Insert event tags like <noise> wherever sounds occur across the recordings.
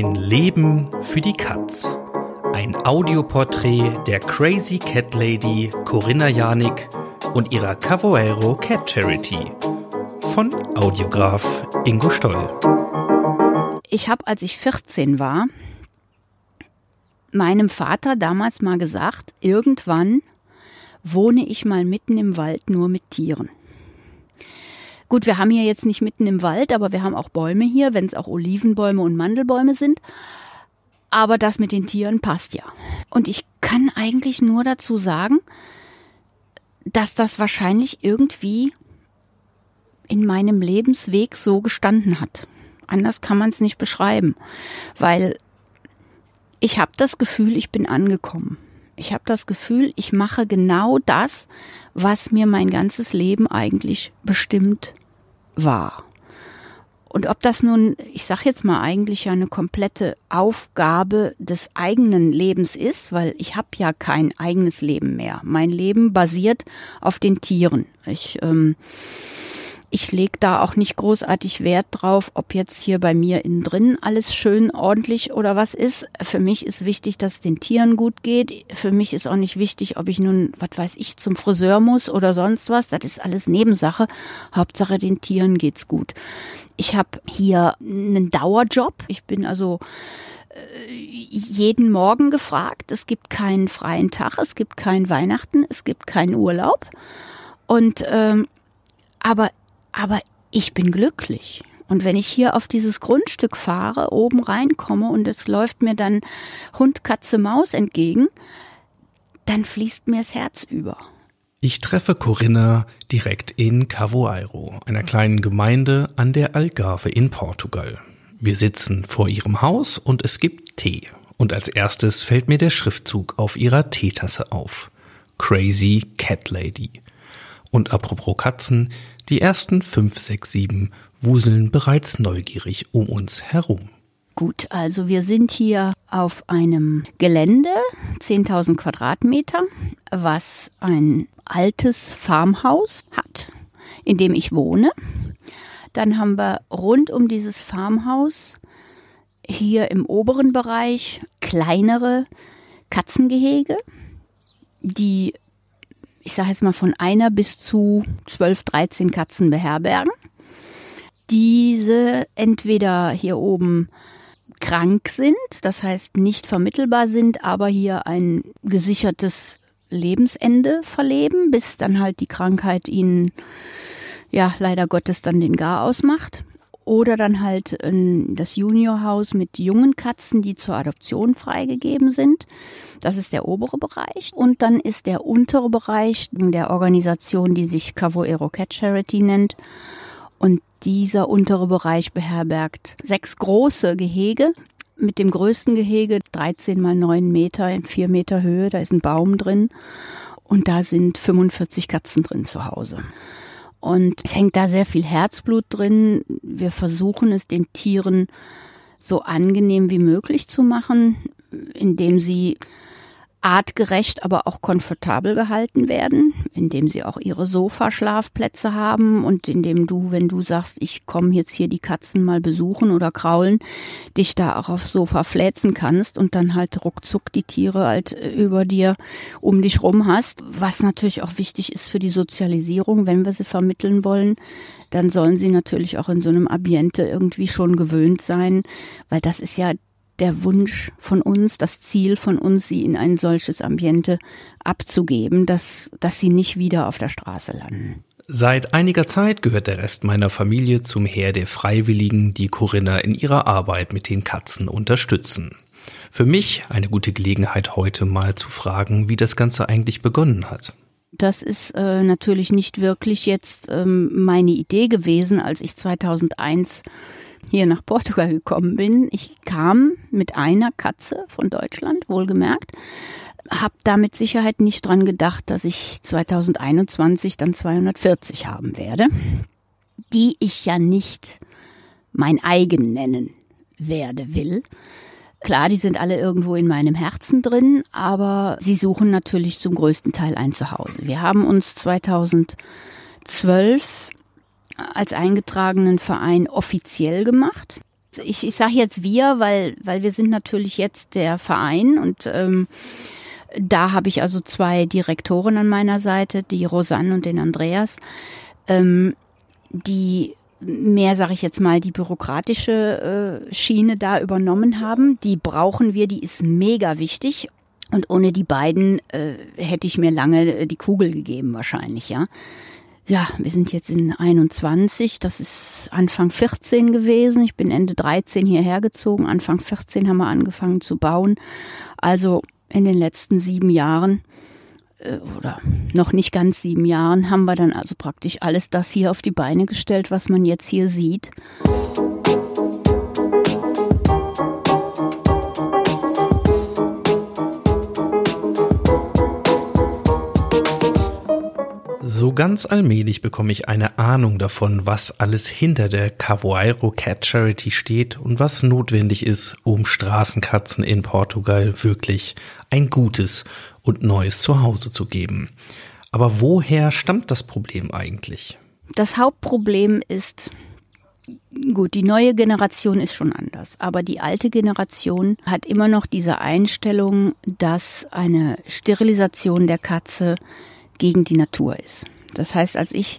Ein Leben für die Katz. Ein Audioporträt der Crazy Cat Lady Corinna Janik und ihrer Cavoero Cat Charity von Audiograf Ingo Stoll. Ich habe, als ich 14 war, meinem Vater damals mal gesagt, irgendwann wohne ich mal mitten im Wald nur mit Tieren. Gut, wir haben hier jetzt nicht mitten im Wald, aber wir haben auch Bäume hier, wenn es auch Olivenbäume und Mandelbäume sind. Aber das mit den Tieren passt ja. Und ich kann eigentlich nur dazu sagen, dass das wahrscheinlich irgendwie in meinem Lebensweg so gestanden hat. Anders kann man es nicht beschreiben, weil ich habe das Gefühl, ich bin angekommen. Ich habe das Gefühl, ich mache genau das, was mir mein ganzes Leben eigentlich bestimmt war. Und ob das nun, ich sage jetzt mal eigentlich eine komplette Aufgabe des eigenen Lebens ist, weil ich habe ja kein eigenes Leben mehr. Mein Leben basiert auf den Tieren. Ich ähm, ich lege da auch nicht großartig Wert drauf, ob jetzt hier bei mir innen drin alles schön ordentlich oder was ist. Für mich ist wichtig, dass es den Tieren gut geht. Für mich ist auch nicht wichtig, ob ich nun, was weiß ich, zum Friseur muss oder sonst was. Das ist alles Nebensache. Hauptsache den Tieren geht's gut. Ich habe hier einen Dauerjob. Ich bin also äh, jeden Morgen gefragt. Es gibt keinen freien Tag, es gibt keinen Weihnachten, es gibt keinen Urlaub. Und ähm, aber aber ich bin glücklich. Und wenn ich hier auf dieses Grundstück fahre, oben reinkomme und es läuft mir dann Hund, Katze, Maus entgegen, dann fließt mir das Herz über. Ich treffe Corinna direkt in Cavoeiro, einer kleinen Gemeinde an der Algarve in Portugal. Wir sitzen vor ihrem Haus und es gibt Tee. Und als erstes fällt mir der Schriftzug auf ihrer Teetasse auf. Crazy Cat Lady. Und apropos Katzen, die ersten fünf, sechs, sieben wuseln bereits neugierig um uns herum. Gut, also wir sind hier auf einem Gelände, 10.000 Quadratmeter, was ein altes Farmhaus hat, in dem ich wohne. Dann haben wir rund um dieses Farmhaus hier im oberen Bereich kleinere Katzengehege, die ich sage jetzt mal von einer bis zu 12, 13 Katzen beherbergen. Diese entweder hier oben krank sind, das heißt nicht vermittelbar sind, aber hier ein gesichertes Lebensende verleben, bis dann halt die Krankheit ihnen ja leider Gottes dann den Gar ausmacht. Oder dann halt das Juniorhaus mit jungen Katzen, die zur Adoption freigegeben sind. Das ist der obere Bereich. Und dann ist der untere Bereich der Organisation, die sich Cavoero Cat Charity nennt. Und dieser untere Bereich beherbergt sechs große Gehege. Mit dem größten Gehege 13 mal 9 Meter in 4 Meter Höhe. Da ist ein Baum drin. Und da sind 45 Katzen drin zu Hause. Und es hängt da sehr viel Herzblut drin. Wir versuchen es den Tieren so angenehm wie möglich zu machen, indem sie artgerecht, aber auch komfortabel gehalten werden, indem sie auch ihre Sofaschlafplätze haben und indem du, wenn du sagst, ich komme jetzt hier die Katzen mal besuchen oder kraulen, dich da auch aufs Sofa fläzen kannst und dann halt ruckzuck die Tiere halt äh, über dir um dich rum hast, was natürlich auch wichtig ist für die Sozialisierung, wenn wir sie vermitteln wollen, dann sollen sie natürlich auch in so einem Ambiente irgendwie schon gewöhnt sein, weil das ist ja der Wunsch von uns, das Ziel von uns, sie in ein solches Ambiente abzugeben, dass, dass sie nicht wieder auf der Straße landen. Seit einiger Zeit gehört der Rest meiner Familie zum Heer der Freiwilligen, die Corinna in ihrer Arbeit mit den Katzen unterstützen. Für mich eine gute Gelegenheit heute mal zu fragen, wie das Ganze eigentlich begonnen hat. Das ist äh, natürlich nicht wirklich jetzt ähm, meine Idee gewesen, als ich 2001 hier nach Portugal gekommen bin. Ich kam mit einer Katze von Deutschland, wohlgemerkt, habe da mit Sicherheit nicht dran gedacht, dass ich 2021 dann 240 haben werde, die ich ja nicht mein eigen nennen werde will. Klar, die sind alle irgendwo in meinem Herzen drin, aber sie suchen natürlich zum größten Teil ein Zuhause. Wir haben uns 2012 als eingetragenen Verein offiziell gemacht. Ich, ich sage jetzt wir, weil, weil wir sind natürlich jetzt der Verein und ähm, da habe ich also zwei Direktoren an meiner Seite, die Rosanne und den Andreas, ähm, die mehr, sage ich jetzt mal, die bürokratische äh, Schiene da übernommen haben. Die brauchen wir, die ist mega wichtig. Und ohne die beiden äh, hätte ich mir lange äh, die Kugel gegeben wahrscheinlich, ja. Ja, wir sind jetzt in 21, das ist Anfang 14 gewesen. Ich bin Ende 13 hierher gezogen. Anfang 14 haben wir angefangen zu bauen. Also in den letzten sieben Jahren äh, oder noch nicht ganz sieben Jahren haben wir dann also praktisch alles das hier auf die Beine gestellt, was man jetzt hier sieht. So ganz allmählich bekomme ich eine Ahnung davon, was alles hinter der Cavoeiro Cat Charity steht und was notwendig ist, um Straßenkatzen in Portugal wirklich ein gutes und neues Zuhause zu geben. Aber woher stammt das Problem eigentlich? Das Hauptproblem ist, gut, die neue Generation ist schon anders, aber die alte Generation hat immer noch diese Einstellung, dass eine Sterilisation der Katze gegen die Natur ist. Das heißt, als ich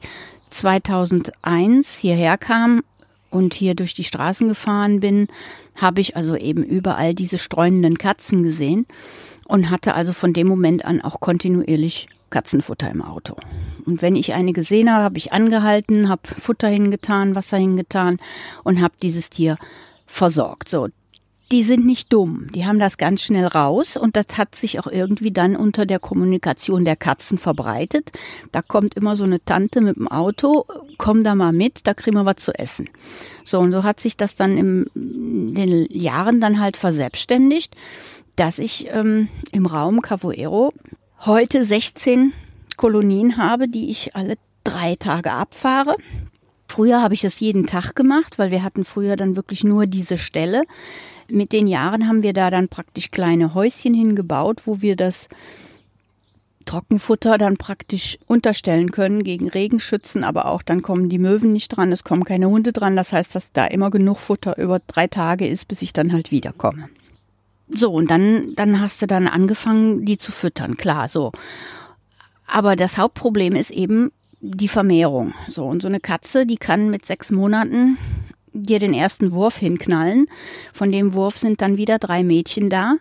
2001 hierher kam und hier durch die Straßen gefahren bin, habe ich also eben überall diese streunenden Katzen gesehen und hatte also von dem Moment an auch kontinuierlich Katzenfutter im Auto. Und wenn ich eine gesehen habe, habe ich angehalten, habe Futter hingetan, Wasser hingetan und habe dieses Tier versorgt. So, die sind nicht dumm. Die haben das ganz schnell raus und das hat sich auch irgendwie dann unter der Kommunikation der Katzen verbreitet. Da kommt immer so eine Tante mit dem Auto, komm da mal mit, da kriegen wir was zu essen. So, und so hat sich das dann in den Jahren dann halt verselbstständigt, dass ich ähm, im Raum Cavoero heute 16 Kolonien habe, die ich alle drei Tage abfahre. Früher habe ich das jeden Tag gemacht, weil wir hatten früher dann wirklich nur diese Stelle. Mit den Jahren haben wir da dann praktisch kleine Häuschen hingebaut, wo wir das Trockenfutter dann praktisch unterstellen können gegen Regenschützen, aber auch dann kommen die Möwen nicht dran, es kommen keine Hunde dran. Das heißt, dass da immer genug Futter über drei Tage ist, bis ich dann halt wiederkomme. So, und dann, dann hast du dann angefangen, die zu füttern, klar, so. Aber das Hauptproblem ist eben die Vermehrung. So, und so eine Katze, die kann mit sechs Monaten dir den ersten Wurf hinknallen. Von dem Wurf sind dann wieder drei Mädchen da,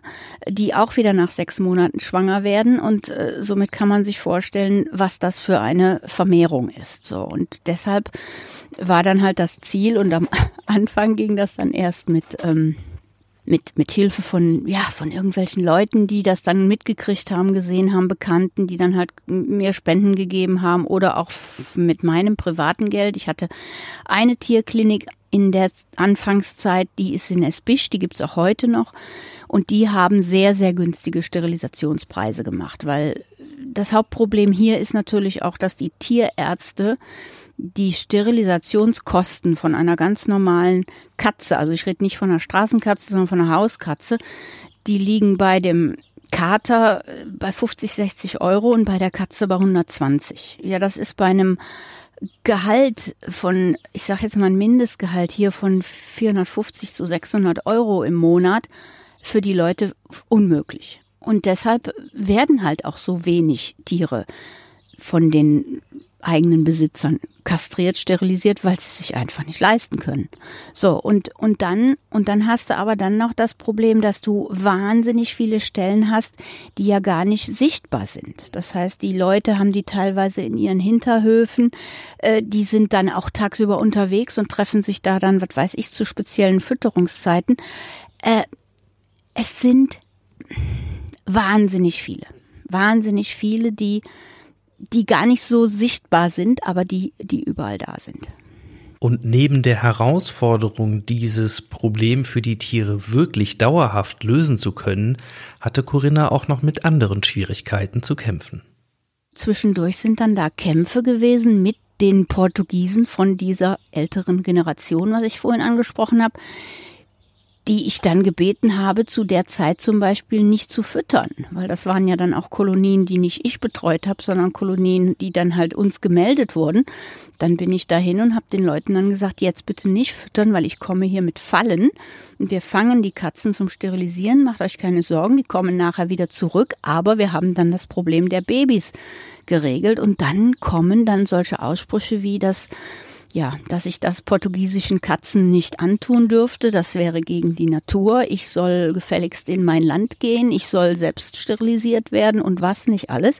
die auch wieder nach sechs Monaten schwanger werden und äh, somit kann man sich vorstellen, was das für eine Vermehrung ist. So und deshalb war dann halt das Ziel und am <laughs> Anfang ging das dann erst mit ähm, mit, mit Hilfe von, ja, von irgendwelchen Leuten, die das dann mitgekriegt haben, gesehen haben, Bekannten, die dann halt mir Spenden gegeben haben oder auch mit meinem privaten Geld. Ich hatte eine Tierklinik in der Anfangszeit, die ist in Esbisch, die gibt's auch heute noch. Und die haben sehr, sehr günstige Sterilisationspreise gemacht, weil das Hauptproblem hier ist natürlich auch, dass die Tierärzte die Sterilisationskosten von einer ganz normalen Katze, also ich rede nicht von einer Straßenkatze, sondern von einer Hauskatze, die liegen bei dem Kater äh, bei 50, 60 Euro und bei der Katze bei 120. Ja, das ist bei einem Gehalt von, ich sage jetzt mal ein Mindestgehalt hier von 450 zu 600 Euro im Monat für die Leute unmöglich. Und deshalb werden halt auch so wenig Tiere von den eigenen Besitzern kastriert, sterilisiert, weil sie sich einfach nicht leisten können. So, und, und dann, und dann hast du aber dann noch das Problem, dass du wahnsinnig viele Stellen hast, die ja gar nicht sichtbar sind. Das heißt, die Leute haben die teilweise in ihren Hinterhöfen, äh, die sind dann auch tagsüber unterwegs und treffen sich da dann, was weiß ich, zu speziellen Fütterungszeiten. Äh, es sind wahnsinnig viele. Wahnsinnig viele, die die gar nicht so sichtbar sind, aber die, die überall da sind. Und neben der Herausforderung, dieses Problem für die Tiere wirklich dauerhaft lösen zu können, hatte Corinna auch noch mit anderen Schwierigkeiten zu kämpfen. Zwischendurch sind dann da Kämpfe gewesen mit den Portugiesen von dieser älteren Generation, was ich vorhin angesprochen habe, die ich dann gebeten habe, zu der Zeit zum Beispiel nicht zu füttern, weil das waren ja dann auch Kolonien, die nicht ich betreut habe, sondern Kolonien, die dann halt uns gemeldet wurden. Dann bin ich dahin und habe den Leuten dann gesagt, jetzt bitte nicht füttern, weil ich komme hier mit Fallen und wir fangen die Katzen zum Sterilisieren. Macht euch keine Sorgen, die kommen nachher wieder zurück, aber wir haben dann das Problem der Babys geregelt und dann kommen dann solche Aussprüche wie das ja, dass ich das portugiesischen Katzen nicht antun dürfte. Das wäre gegen die Natur. Ich soll gefälligst in mein Land gehen. Ich soll selbst sterilisiert werden und was nicht alles.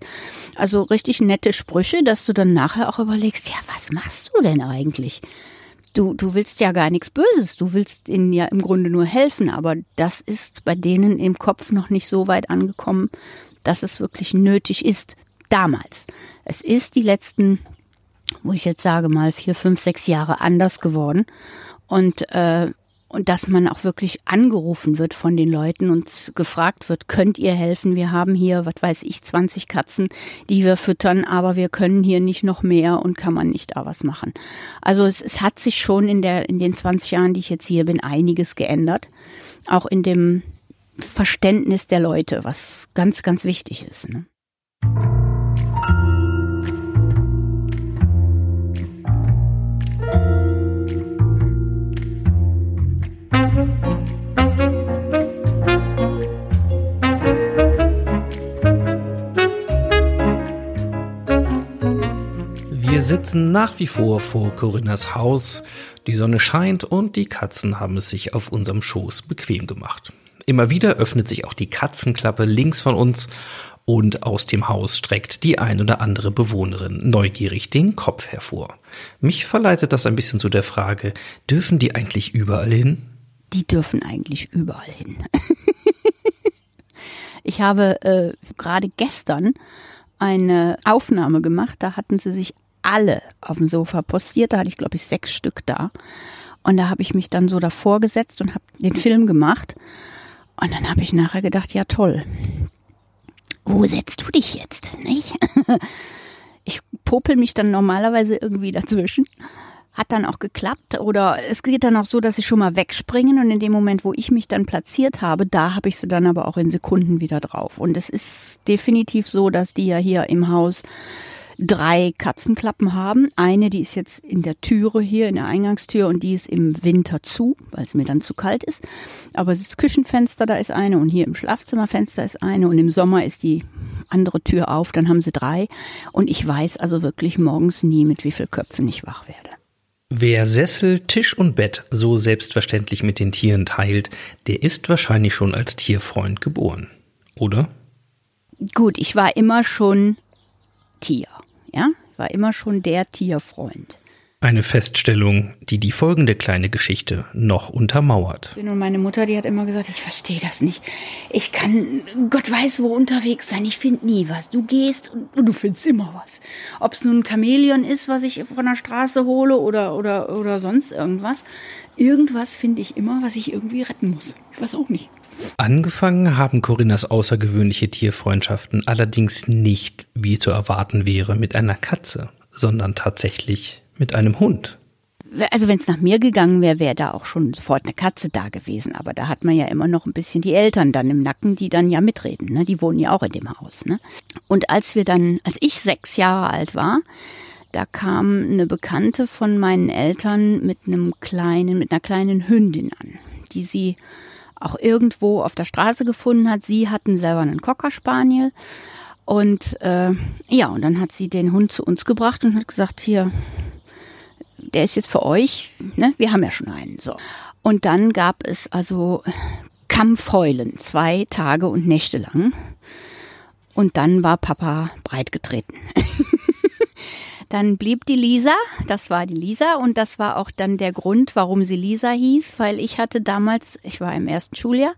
Also richtig nette Sprüche, dass du dann nachher auch überlegst, ja, was machst du denn eigentlich? Du, du willst ja gar nichts Böses. Du willst ihnen ja im Grunde nur helfen. Aber das ist bei denen im Kopf noch nicht so weit angekommen, dass es wirklich nötig ist. Damals. Es ist die letzten wo ich jetzt sage mal vier, fünf, sechs Jahre anders geworden und äh, und dass man auch wirklich angerufen wird von den Leuten und gefragt wird, könnt ihr helfen? Wir haben hier, was weiß ich, 20 Katzen, die wir füttern, aber wir können hier nicht noch mehr und kann man nicht da was machen. Also es, es hat sich schon in der, in den 20 Jahren, die ich jetzt hier bin, einiges geändert. Auch in dem Verständnis der Leute, was ganz, ganz wichtig ist. Ne? Sitzen nach wie vor vor Corinnas Haus. Die Sonne scheint und die Katzen haben es sich auf unserem Schoß bequem gemacht. Immer wieder öffnet sich auch die Katzenklappe links von uns und aus dem Haus streckt die ein oder andere Bewohnerin neugierig den Kopf hervor. Mich verleitet das ein bisschen zu der Frage, dürfen die eigentlich überall hin? Die dürfen eigentlich überall hin. <laughs> ich habe äh, gerade gestern eine Aufnahme gemacht, da hatten sie sich alle auf dem Sofa postiert. Da hatte ich, glaube ich, sechs Stück da. Und da habe ich mich dann so davor gesetzt und habe den Film gemacht. Und dann habe ich nachher gedacht, ja toll. Wo setzt du dich jetzt? Nicht? <laughs> Ich popel mich dann normalerweise irgendwie dazwischen. Hat dann auch geklappt. Oder es geht dann auch so, dass sie schon mal wegspringen und in dem Moment, wo ich mich dann platziert habe, da habe ich sie dann aber auch in Sekunden wieder drauf. Und es ist definitiv so, dass die ja hier im Haus drei Katzenklappen haben. Eine, die ist jetzt in der Türe hier, in der Eingangstür und die ist im Winter zu, weil es mir dann zu kalt ist. Aber das Küchenfenster, da ist eine und hier im Schlafzimmerfenster ist eine und im Sommer ist die andere Tür auf, dann haben sie drei. Und ich weiß also wirklich morgens nie, mit wie viel Köpfen ich wach werde. Wer Sessel, Tisch und Bett so selbstverständlich mit den Tieren teilt, der ist wahrscheinlich schon als Tierfreund geboren, oder? Gut, ich war immer schon Tier. Ja, war immer schon der Tierfreund. Eine Feststellung, die die folgende kleine Geschichte noch untermauert. Und meine Mutter, die hat immer gesagt, ich verstehe das nicht. Ich kann, Gott weiß wo unterwegs sein. Ich finde nie was. Du gehst und du findest immer was. Ob es nun ein Chamäleon ist, was ich von der Straße hole oder, oder, oder sonst irgendwas. Irgendwas finde ich immer, was ich irgendwie retten muss. Ich weiß auch nicht. Angefangen haben Corinnas außergewöhnliche Tierfreundschaften allerdings nicht, wie zu erwarten wäre, mit einer Katze, sondern tatsächlich mit einem Hund. Also wenn es nach mir gegangen wäre, wäre da auch schon sofort eine Katze da gewesen. Aber da hat man ja immer noch ein bisschen die Eltern dann im Nacken, die dann ja mitreden. Ne? Die wohnen ja auch in dem Haus. Ne? Und als wir dann, als ich sechs Jahre alt war, da kam eine Bekannte von meinen Eltern mit einem kleinen, mit einer kleinen Hündin an, die sie auch irgendwo auf der Straße gefunden hat. Sie hatten selber einen Cocker Spaniel. Und äh, ja, und dann hat sie den Hund zu uns gebracht und hat gesagt, hier, der ist jetzt für euch, ne? Wir haben ja schon einen. So. Und dann gab es also Kampfheulen, zwei Tage und Nächte lang. Und dann war Papa breitgetreten. <laughs> Dann blieb die Lisa, das war die Lisa und das war auch dann der Grund, warum sie Lisa hieß, weil ich hatte damals, ich war im ersten Schuljahr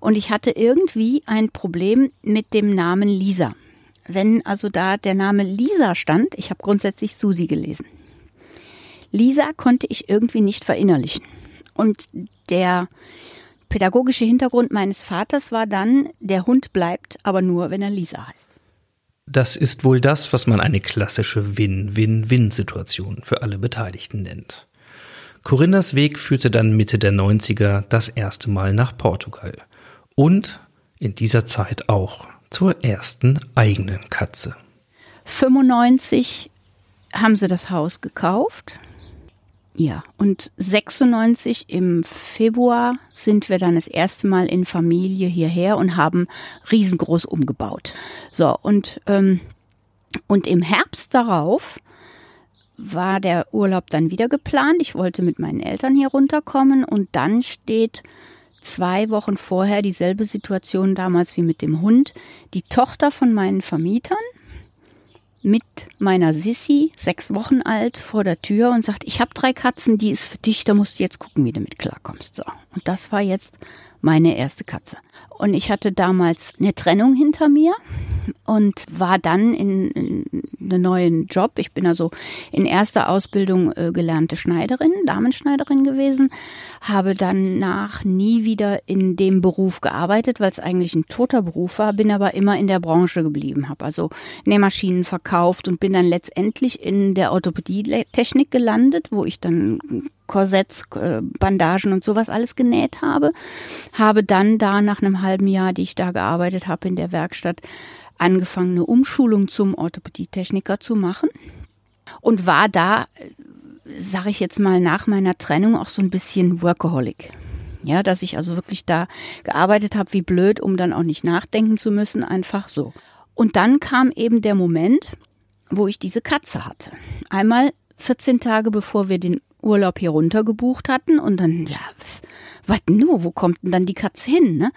und ich hatte irgendwie ein Problem mit dem Namen Lisa. Wenn also da der Name Lisa stand, ich habe grundsätzlich Susi gelesen. Lisa konnte ich irgendwie nicht verinnerlichen. Und der pädagogische Hintergrund meines Vaters war dann, der Hund bleibt aber nur, wenn er Lisa heißt. Das ist wohl das, was man eine klassische Win-Win-Win-Situation für alle Beteiligten nennt. Corinnas Weg führte dann Mitte der 90er das erste Mal nach Portugal. Und in dieser Zeit auch zur ersten eigenen Katze. 95 haben sie das Haus gekauft. Ja, und 96 im Februar sind wir dann das erste Mal in Familie hierher und haben riesengroß umgebaut. So, und, ähm, und im Herbst darauf war der Urlaub dann wieder geplant. Ich wollte mit meinen Eltern hier runterkommen und dann steht zwei Wochen vorher dieselbe Situation damals wie mit dem Hund. Die Tochter von meinen Vermietern mit meiner Sissi, sechs Wochen alt, vor der Tür und sagt, ich habe drei Katzen, die ist für dich, da musst du jetzt gucken, wie du mit klarkommst. So. Und das war jetzt meine erste Katze. Und ich hatte damals eine Trennung hinter mir und war dann in, in einen neuen Job. Ich bin also in erster Ausbildung äh, gelernte Schneiderin, Damenschneiderin gewesen, habe dann nach nie wieder in dem Beruf gearbeitet, weil es eigentlich ein toter Beruf war, bin aber immer in der Branche geblieben, habe also Nähmaschinen verkauft und bin dann letztendlich in der Orthopädie-Technik gelandet, wo ich dann Korsetts, äh, Bandagen und sowas alles genäht habe. Habe dann da nach einem halben Jahr, die ich da gearbeitet habe in der Werkstatt, angefangen, eine Umschulung zum Orthopädietechniker zu machen und war da, sage ich jetzt mal, nach meiner Trennung auch so ein bisschen Workaholic. Ja, dass ich also wirklich da gearbeitet habe wie blöd, um dann auch nicht nachdenken zu müssen, einfach so. Und dann kam eben der Moment, wo ich diese Katze hatte. Einmal 14 Tage bevor wir den Urlaub hier runter gebucht hatten und dann, ja, was nur, wo kommt denn dann die Katze hin, ne?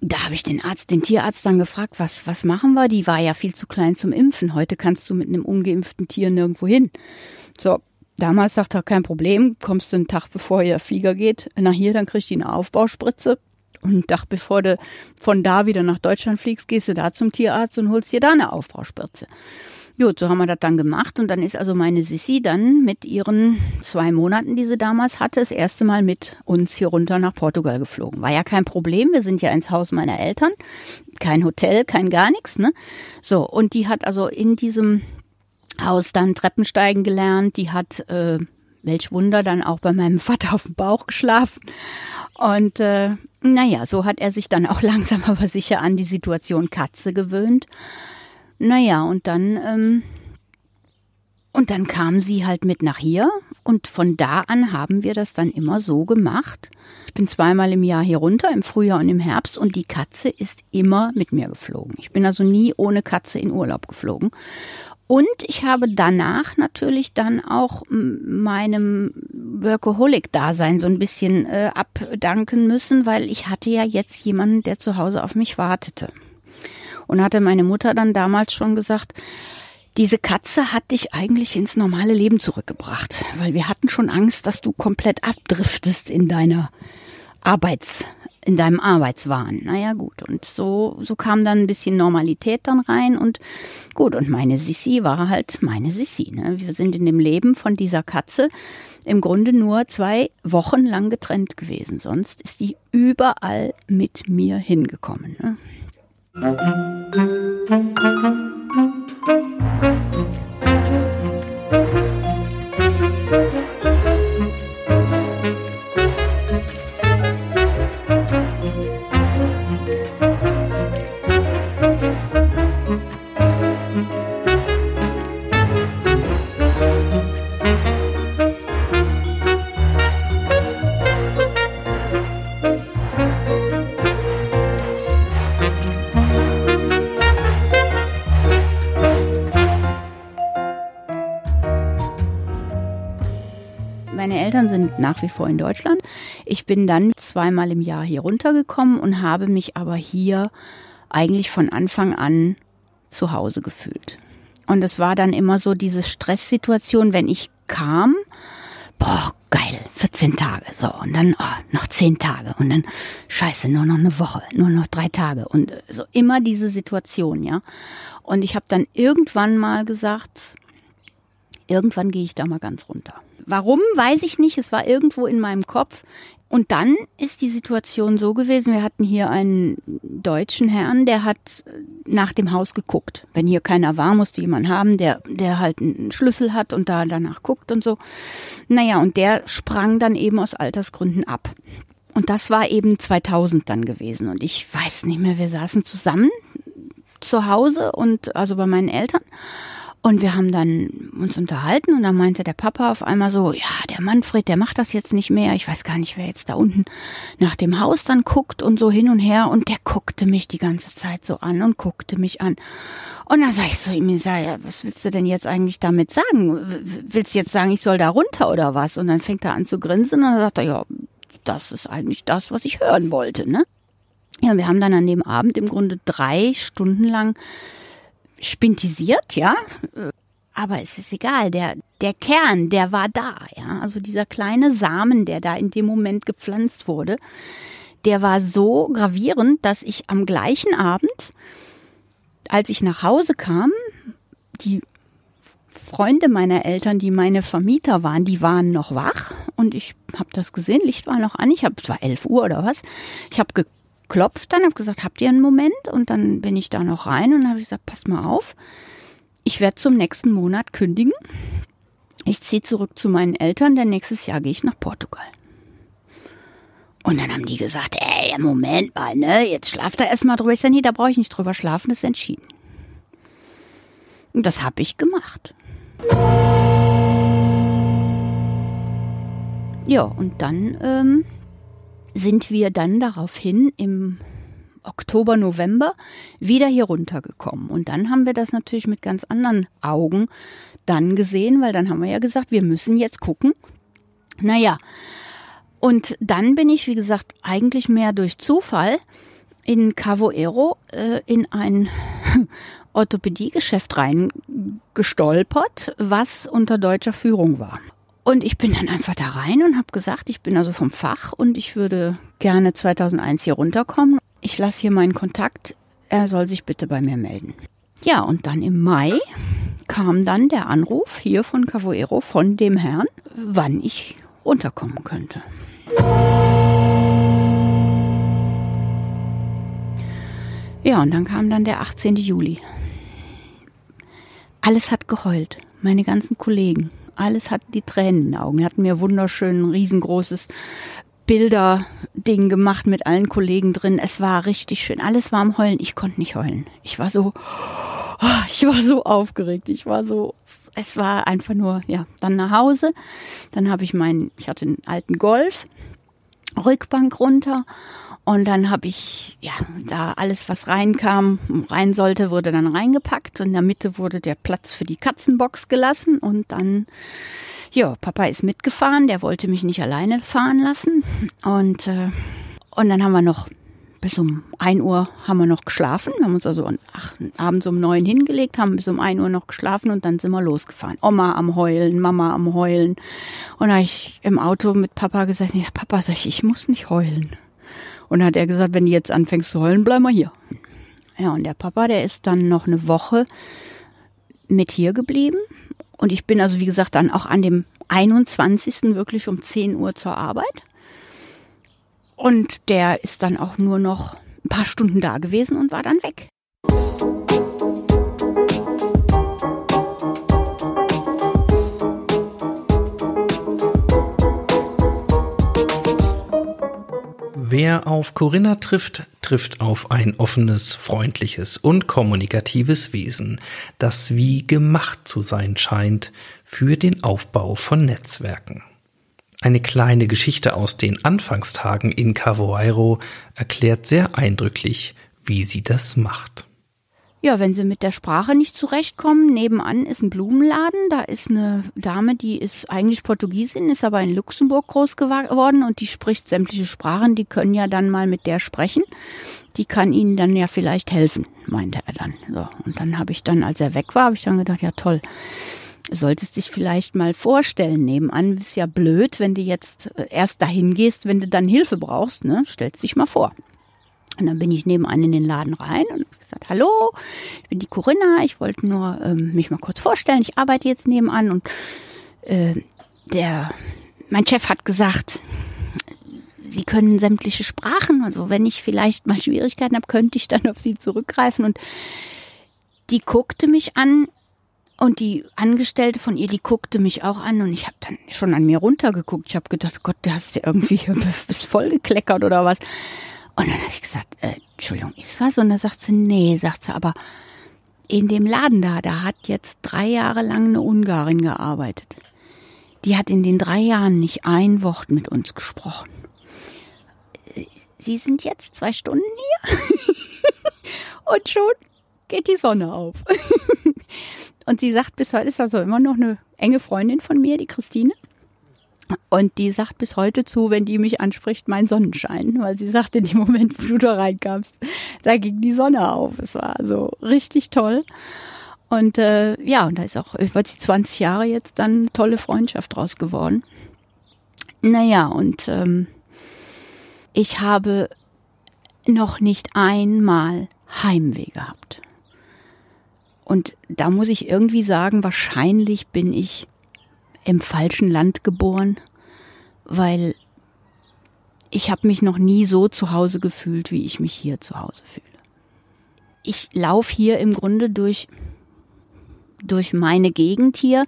Da habe ich den Arzt, den Tierarzt dann gefragt, was, was machen wir? Die war ja viel zu klein zum Impfen. Heute kannst du mit einem ungeimpften Tier nirgendwo hin. So, damals sagt er, kein Problem, kommst du einen Tag bevor ihr Flieger geht, nach hier, dann kriegst du eine Aufbauspritze. Und einen Tag bevor du von da wieder nach Deutschland fliegst, gehst du da zum Tierarzt und holst dir da eine Aufbauspritze. Gut, so haben wir das dann gemacht und dann ist also meine Sissi dann mit ihren zwei Monaten, die sie damals hatte, das erste Mal mit uns hier runter nach Portugal geflogen. War ja kein Problem, wir sind ja ins Haus meiner Eltern, kein Hotel, kein gar nichts, ne? So, und die hat also in diesem Haus dann Treppensteigen gelernt, die hat, äh, welch Wunder, dann auch bei meinem <laughs> Vater auf dem Bauch geschlafen. Und äh, naja, so hat er sich dann auch <laughs> langsam aber sicher an die Situation Katze gewöhnt. Naja, und dann, ähm, und dann kam sie halt mit nach hier und von da an haben wir das dann immer so gemacht. Ich bin zweimal im Jahr hier runter, im Frühjahr und im Herbst und die Katze ist immer mit mir geflogen. Ich bin also nie ohne Katze in Urlaub geflogen. Und ich habe danach natürlich dann auch meinem Workaholic-Dasein so ein bisschen äh, abdanken müssen, weil ich hatte ja jetzt jemanden, der zu Hause auf mich wartete. Und hatte meine Mutter dann damals schon gesagt, diese Katze hat dich eigentlich ins normale Leben zurückgebracht, weil wir hatten schon Angst, dass du komplett abdriftest in deiner Arbeits, in deinem Arbeitswahn. Naja, gut. Und so, so kam dann ein bisschen Normalität dann rein und gut. Und meine Sissi war halt meine Sissi. Ne? Wir sind in dem Leben von dieser Katze im Grunde nur zwei Wochen lang getrennt gewesen. Sonst ist die überall mit mir hingekommen. Ne? Thank you. Nach wie vor in Deutschland. Ich bin dann zweimal im Jahr hier runtergekommen und habe mich aber hier eigentlich von Anfang an zu Hause gefühlt. Und es war dann immer so diese Stresssituation, wenn ich kam, boah, geil, 14 Tage, so, und dann oh, noch 10 Tage und dann, scheiße, nur noch eine Woche, nur noch drei Tage und so immer diese Situation, ja. Und ich habe dann irgendwann mal gesagt, Irgendwann gehe ich da mal ganz runter. Warum, weiß ich nicht. Es war irgendwo in meinem Kopf. Und dann ist die Situation so gewesen, wir hatten hier einen deutschen Herrn, der hat nach dem Haus geguckt. Wenn hier keiner war, musste jemand haben, der, der halt einen Schlüssel hat und da danach guckt und so. Naja, und der sprang dann eben aus Altersgründen ab. Und das war eben 2000 dann gewesen. Und ich weiß nicht mehr, wir saßen zusammen zu Hause und also bei meinen Eltern. Und wir haben dann uns unterhalten und dann meinte der Papa auf einmal so, ja, der Manfred, der macht das jetzt nicht mehr. Ich weiß gar nicht, wer jetzt da unten nach dem Haus dann guckt und so hin und her. Und der guckte mich die ganze Zeit so an und guckte mich an. Und dann sag ich zu ihm, ich sag, ja, was willst du denn jetzt eigentlich damit sagen? Willst du jetzt sagen, ich soll da runter oder was? Und dann fängt er an zu grinsen und dann sagt er, ja, das ist eigentlich das, was ich hören wollte, ne? Ja, wir haben dann an dem Abend im Grunde drei Stunden lang spintisiert, ja. Aber es ist egal, der, der Kern, der war da, ja. Also dieser kleine Samen, der da in dem Moment gepflanzt wurde, der war so gravierend, dass ich am gleichen Abend, als ich nach Hause kam, die Freunde meiner Eltern, die meine Vermieter waren, die waren noch wach und ich habe das gesehen, Licht war noch an, ich habe, es war 11 Uhr oder was, ich habe geklopft dann, habe gesagt, habt ihr einen Moment? Und dann bin ich da noch rein und habe gesagt, passt mal auf, ich werde zum nächsten Monat kündigen. Ich ziehe zurück zu meinen Eltern, denn nächstes Jahr gehe ich nach Portugal. Und dann haben die gesagt, ey, Moment mal, ne, jetzt schlaft da erstmal drüber. Ich sage, nee, da brauche ich nicht drüber schlafen, das ist entschieden. Und das habe ich gemacht. Ja, und dann ähm, sind wir dann daraufhin im Oktober, November wieder hier runtergekommen. Und dann haben wir das natürlich mit ganz anderen Augen dann gesehen, weil dann haben wir ja gesagt, wir müssen jetzt gucken. Naja, und dann bin ich, wie gesagt, eigentlich mehr durch Zufall in Cavoero äh, in ein <laughs> Orthopädiegeschäft reingestolpert, was unter deutscher Führung war. Und ich bin dann einfach da rein und habe gesagt, ich bin also vom Fach und ich würde gerne 2001 hier runterkommen. Ich lasse hier meinen Kontakt, er soll sich bitte bei mir melden. Ja, und dann im Mai kam dann der Anruf hier von Cavoero von dem Herrn, wann ich runterkommen könnte. Ja, und dann kam dann der 18. Juli. Alles hat geheult, meine ganzen Kollegen alles hatten die Tränen in den Augen. Wir hatten mir wunderschön riesengroßes Bilderding gemacht mit allen Kollegen drin. Es war richtig schön. Alles war am Heulen. Ich konnte nicht heulen. Ich war so, oh, ich war so aufgeregt. Ich war so, es war einfach nur, ja, dann nach Hause. Dann habe ich meinen, ich hatte einen alten Golf, Rückbank runter und dann habe ich, ja, da alles, was reinkam, rein sollte, wurde dann reingepackt. Und in der Mitte wurde der Platz für die Katzenbox gelassen. Und dann, ja, Papa ist mitgefahren, der wollte mich nicht alleine fahren lassen. Und, äh, und dann haben wir noch bis um ein Uhr haben wir noch geschlafen. Wir haben uns also abends um neun hingelegt, haben bis um ein Uhr noch geschlafen und dann sind wir losgefahren. Oma am Heulen, Mama am Heulen. Und da habe ich im Auto mit Papa gesagt, ja, Papa, sag ich, ich muss nicht heulen. Und hat er gesagt, wenn du jetzt anfängst zu heulen, bleib mal hier. Ja, und der Papa, der ist dann noch eine Woche mit hier geblieben. Und ich bin also, wie gesagt, dann auch an dem 21. wirklich um 10 Uhr zur Arbeit. Und der ist dann auch nur noch ein paar Stunden da gewesen und war dann weg. Wer auf Corinna trifft, trifft auf ein offenes, freundliches und kommunikatives Wesen, das wie gemacht zu sein scheint für den Aufbau von Netzwerken. Eine kleine Geschichte aus den Anfangstagen in Cavoeiro erklärt sehr eindrücklich, wie sie das macht. Ja, wenn sie mit der Sprache nicht zurechtkommen, nebenan ist ein Blumenladen, da ist eine Dame, die ist eigentlich Portugiesin, ist aber in Luxemburg groß geworden und die spricht sämtliche Sprachen, die können ja dann mal mit der sprechen. Die kann ihnen dann ja vielleicht helfen, meinte er dann. So, und dann habe ich dann, als er weg war, habe ich dann gedacht, ja toll. Solltest dich vielleicht mal vorstellen. Nebenan ist ja blöd, wenn du jetzt erst dahin gehst, wenn du dann Hilfe brauchst, ne? Stellst dich mal vor. Und dann bin ich nebenan in den Laden rein und habe gesagt, hallo, ich bin die Corinna, ich wollte nur ähm, mich mal kurz vorstellen, ich arbeite jetzt nebenan und äh, der, mein Chef hat gesagt, Sie können sämtliche Sprachen, also wenn ich vielleicht mal Schwierigkeiten habe, könnte ich dann auf Sie zurückgreifen und die guckte mich an und die Angestellte von ihr, die guckte mich auch an und ich habe dann schon an mir runtergeguckt. Ich habe gedacht, Gott, der hast du irgendwie <laughs> bist voll gekleckert oder was. Und dann habe ich gesagt, äh, Entschuldigung, ist was? Und dann sagt sie, nee, sagt sie, aber in dem Laden da, da hat jetzt drei Jahre lang eine Ungarin gearbeitet. Die hat in den drei Jahren nicht ein Wort mit uns gesprochen. Sie sind jetzt zwei Stunden hier <laughs> und schon geht die Sonne auf. <laughs> und sie sagt, bis heute ist also immer noch eine enge Freundin von mir, die Christine. Und die sagt bis heute zu, wenn die mich anspricht, mein Sonnenschein, weil sie sagt, in dem Moment, wo du da reinkamst, da ging die Sonne auf. Es war so richtig toll. Und äh, ja, und da ist auch über die 20 Jahre jetzt dann tolle Freundschaft draus geworden. Naja, und ähm, ich habe noch nicht einmal Heimweh gehabt. Und da muss ich irgendwie sagen, wahrscheinlich bin ich im falschen Land geboren, weil ich habe mich noch nie so zu Hause gefühlt, wie ich mich hier zu Hause fühle. Ich laufe hier im Grunde durch, durch meine Gegend hier.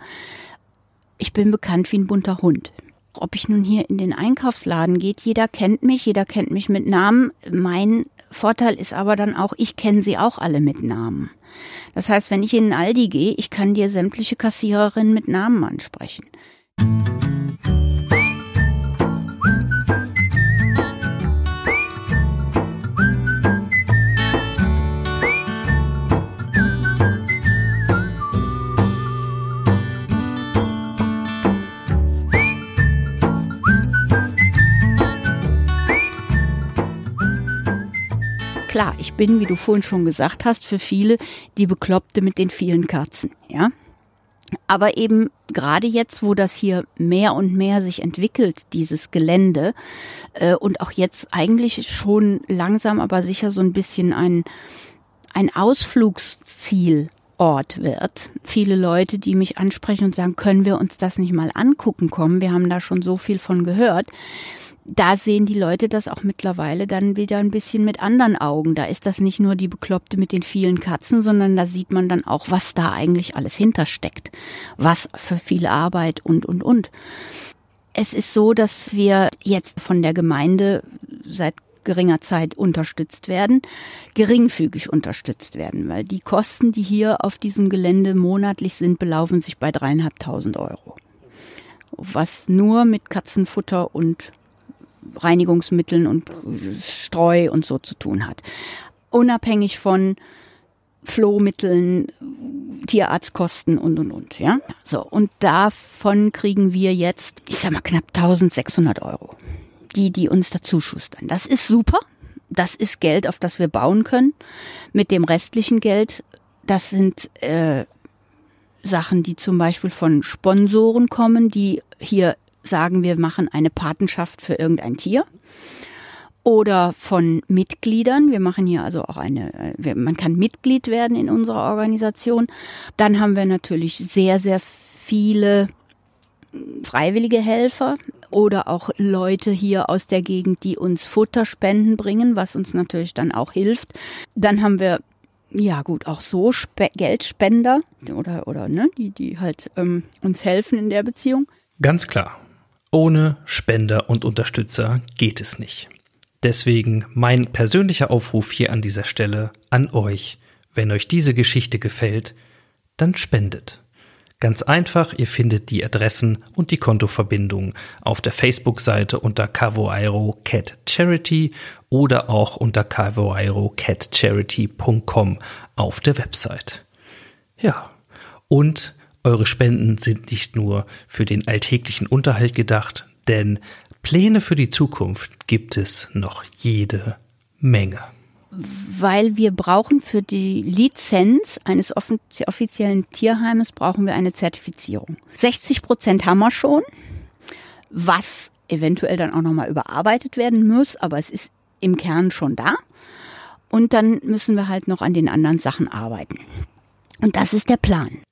Ich bin bekannt wie ein bunter Hund. Ob ich nun hier in den Einkaufsladen geht, jeder kennt mich, jeder kennt mich mit Namen. Mein Vorteil ist aber dann auch, ich kenne sie auch alle mit Namen. Das heißt, wenn ich in den Aldi gehe, ich kann dir sämtliche Kassiererinnen mit Namen ansprechen. Ich bin, wie du vorhin schon gesagt hast, für viele die Bekloppte mit den vielen Katzen, ja. Aber eben gerade jetzt, wo das hier mehr und mehr sich entwickelt, dieses Gelände, äh, und auch jetzt eigentlich schon langsam, aber sicher so ein bisschen ein, ein Ausflugsziel wird. Viele Leute, die mich ansprechen und sagen, können wir uns das nicht mal angucken kommen? Wir haben da schon so viel von gehört da sehen die Leute das auch mittlerweile dann wieder ein bisschen mit anderen Augen. Da ist das nicht nur die Bekloppte mit den vielen Katzen, sondern da sieht man dann auch, was da eigentlich alles hintersteckt. Was für viel Arbeit und, und, und. Es ist so, dass wir jetzt von der Gemeinde seit geringer Zeit unterstützt werden, geringfügig unterstützt werden, weil die Kosten, die hier auf diesem Gelände monatlich sind, belaufen sich bei dreieinhalbtausend Euro. Was nur mit Katzenfutter und Reinigungsmitteln und Streu und so zu tun hat. Unabhängig von Flohmitteln, Tierarztkosten und und und, ja. So, und davon kriegen wir jetzt, ich sag mal, knapp 1600 Euro. Die, die uns dazu schustern. Das ist super. Das ist Geld, auf das wir bauen können. Mit dem restlichen Geld, das sind äh, Sachen, die zum Beispiel von Sponsoren kommen, die hier sagen, wir machen eine Patenschaft für irgendein Tier oder von Mitgliedern. Wir machen hier also auch eine, man kann Mitglied werden in unserer Organisation. Dann haben wir natürlich sehr, sehr viele freiwillige Helfer oder auch Leute hier aus der Gegend, die uns Futterspenden bringen, was uns natürlich dann auch hilft. Dann haben wir ja gut auch so Spe Geldspender oder oder ne, die die halt ähm, uns helfen in der Beziehung. Ganz klar. Ohne Spender und Unterstützer geht es nicht. Deswegen mein persönlicher Aufruf hier an dieser Stelle an euch. Wenn euch diese Geschichte gefällt, dann spendet. Ganz einfach, ihr findet die Adressen und die Kontoverbindungen auf der Facebook-Seite unter Cavoiro Cat Charity oder auch unter cavoirocatcharity.com auf der Website. Ja, und eure Spenden sind nicht nur für den alltäglichen Unterhalt gedacht, denn Pläne für die Zukunft gibt es noch jede Menge. Weil wir brauchen für die Lizenz eines offiziellen Tierheimes brauchen wir eine Zertifizierung. 60 Prozent haben wir schon, was eventuell dann auch nochmal überarbeitet werden muss, aber es ist im Kern schon da. Und dann müssen wir halt noch an den anderen Sachen arbeiten. Und das ist der Plan.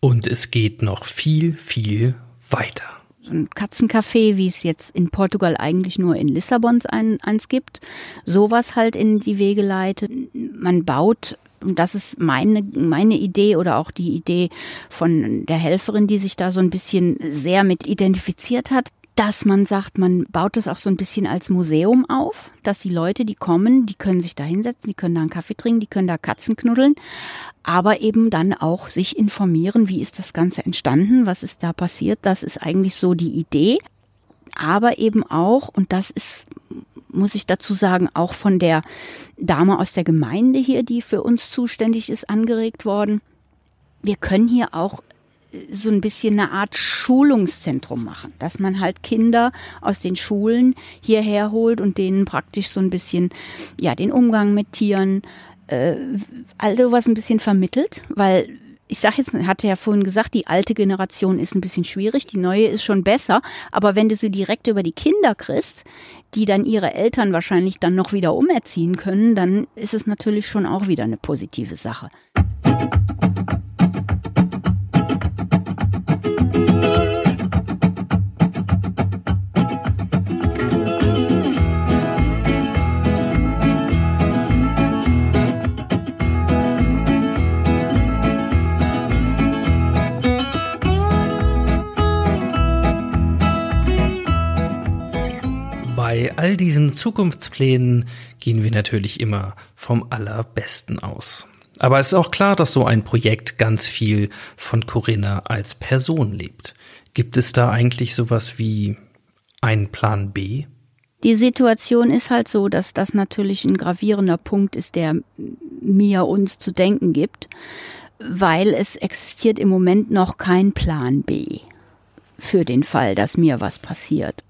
Und es geht noch viel, viel weiter. So ein Katzencafé, wie es jetzt in Portugal eigentlich nur in Lissabon ein, eins gibt, sowas halt in die Wege leitet. Man baut und das ist meine, meine Idee oder auch die Idee von der Helferin, die sich da so ein bisschen sehr mit identifiziert hat dass man sagt, man baut es auch so ein bisschen als Museum auf, dass die Leute, die kommen, die können sich da hinsetzen, die können da einen Kaffee trinken, die können da Katzen knuddeln, aber eben dann auch sich informieren, wie ist das Ganze entstanden, was ist da passiert. Das ist eigentlich so die Idee. Aber eben auch, und das ist, muss ich dazu sagen, auch von der Dame aus der Gemeinde hier, die für uns zuständig ist, angeregt worden. Wir können hier auch so ein bisschen eine Art Schulungszentrum machen, dass man halt Kinder aus den Schulen hierher holt und denen praktisch so ein bisschen ja den Umgang mit Tieren, äh, all sowas ein bisschen vermittelt, weil ich sage jetzt, hatte ja vorhin gesagt, die alte Generation ist ein bisschen schwierig, die neue ist schon besser, aber wenn du sie direkt über die Kinder kriegst, die dann ihre Eltern wahrscheinlich dann noch wieder umerziehen können, dann ist es natürlich schon auch wieder eine positive Sache. Bei all diesen Zukunftsplänen gehen wir natürlich immer vom Allerbesten aus. Aber es ist auch klar, dass so ein Projekt ganz viel von Corinna als Person lebt. Gibt es da eigentlich sowas wie einen Plan B? Die Situation ist halt so, dass das natürlich ein gravierender Punkt ist, der mir uns zu denken gibt, weil es existiert im Moment noch kein Plan B für den Fall, dass mir was passiert.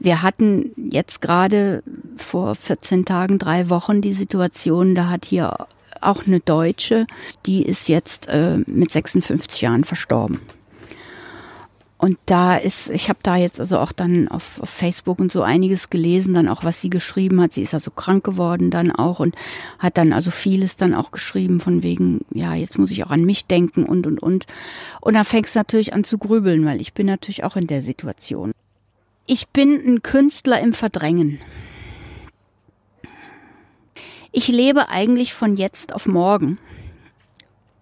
Wir hatten jetzt gerade vor 14 Tagen, drei Wochen die Situation, da hat hier auch eine Deutsche, die ist jetzt äh, mit 56 Jahren verstorben. Und da ist, ich habe da jetzt also auch dann auf, auf, Facebook und so einiges gelesen, dann auch was sie geschrieben hat. Sie ist also krank geworden dann auch und hat dann also vieles dann auch geschrieben von wegen, ja, jetzt muss ich auch an mich denken und und und. Und dann fängst du natürlich an zu grübeln, weil ich bin natürlich auch in der Situation. Ich bin ein Künstler im Verdrängen. Ich lebe eigentlich von jetzt auf morgen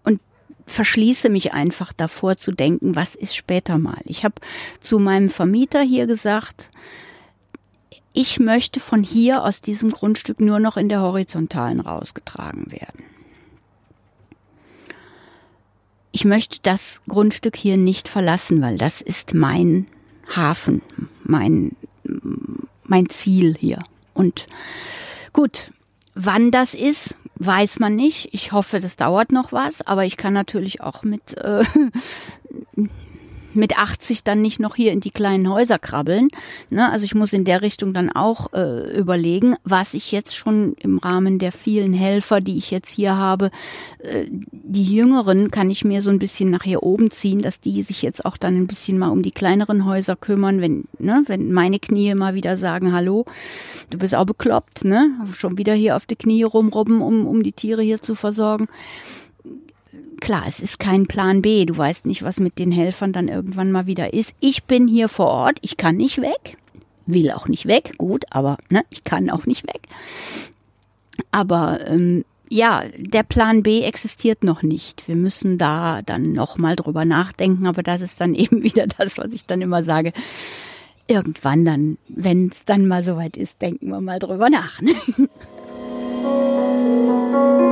und verschließe mich einfach davor zu denken, was ist später mal. Ich habe zu meinem Vermieter hier gesagt, ich möchte von hier aus diesem Grundstück nur noch in der horizontalen rausgetragen werden. Ich möchte das Grundstück hier nicht verlassen, weil das ist mein Hafen, mein, mein Ziel hier. Und gut, wann das ist, weiß man nicht. Ich hoffe, das dauert noch was, aber ich kann natürlich auch mit äh, mit 80 dann nicht noch hier in die kleinen Häuser krabbeln. Ne? Also ich muss in der Richtung dann auch äh, überlegen, was ich jetzt schon im Rahmen der vielen Helfer, die ich jetzt hier habe, äh, die Jüngeren kann ich mir so ein bisschen nach hier oben ziehen, dass die sich jetzt auch dann ein bisschen mal um die kleineren Häuser kümmern, wenn, ne, wenn meine Knie mal wieder sagen, hallo, du bist auch bekloppt, ne? Schon wieder hier auf die Knie rumrobben, um, um die Tiere hier zu versorgen klar, es ist kein Plan B. Du weißt nicht, was mit den Helfern dann irgendwann mal wieder ist. Ich bin hier vor Ort, ich kann nicht weg, will auch nicht weg, gut, aber ne, ich kann auch nicht weg. Aber ähm, ja, der Plan B existiert noch nicht. Wir müssen da dann noch mal drüber nachdenken, aber das ist dann <laughs> eben wieder das, was ich dann immer sage. Irgendwann dann, wenn es dann mal soweit ist, denken wir mal drüber nach. <laughs>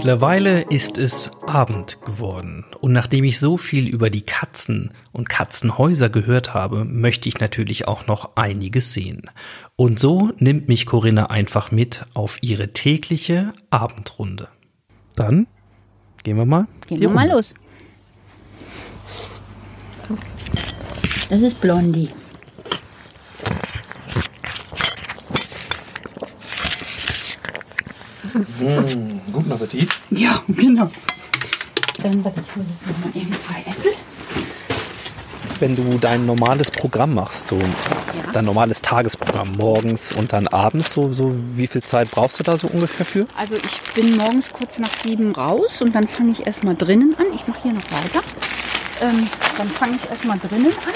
Mittlerweile ist es Abend geworden und nachdem ich so viel über die Katzen und Katzenhäuser gehört habe, möchte ich natürlich auch noch einiges sehen. Und so nimmt mich Corinna einfach mit auf ihre tägliche Abendrunde. Dann gehen wir mal. Gehen wir mal los. Das ist Blondie. Mmh, guten Appetit. Ja, genau. Dann warte ich mal eben zwei Äpfel. Wenn du dein normales Programm machst, so dein normales Tagesprogramm morgens und dann abends, so, so wie viel Zeit brauchst du da so ungefähr für? Also ich bin morgens kurz nach sieben raus und dann fange ich erstmal drinnen an. Ich mache hier noch weiter. Ähm, dann fange ich erstmal drinnen an,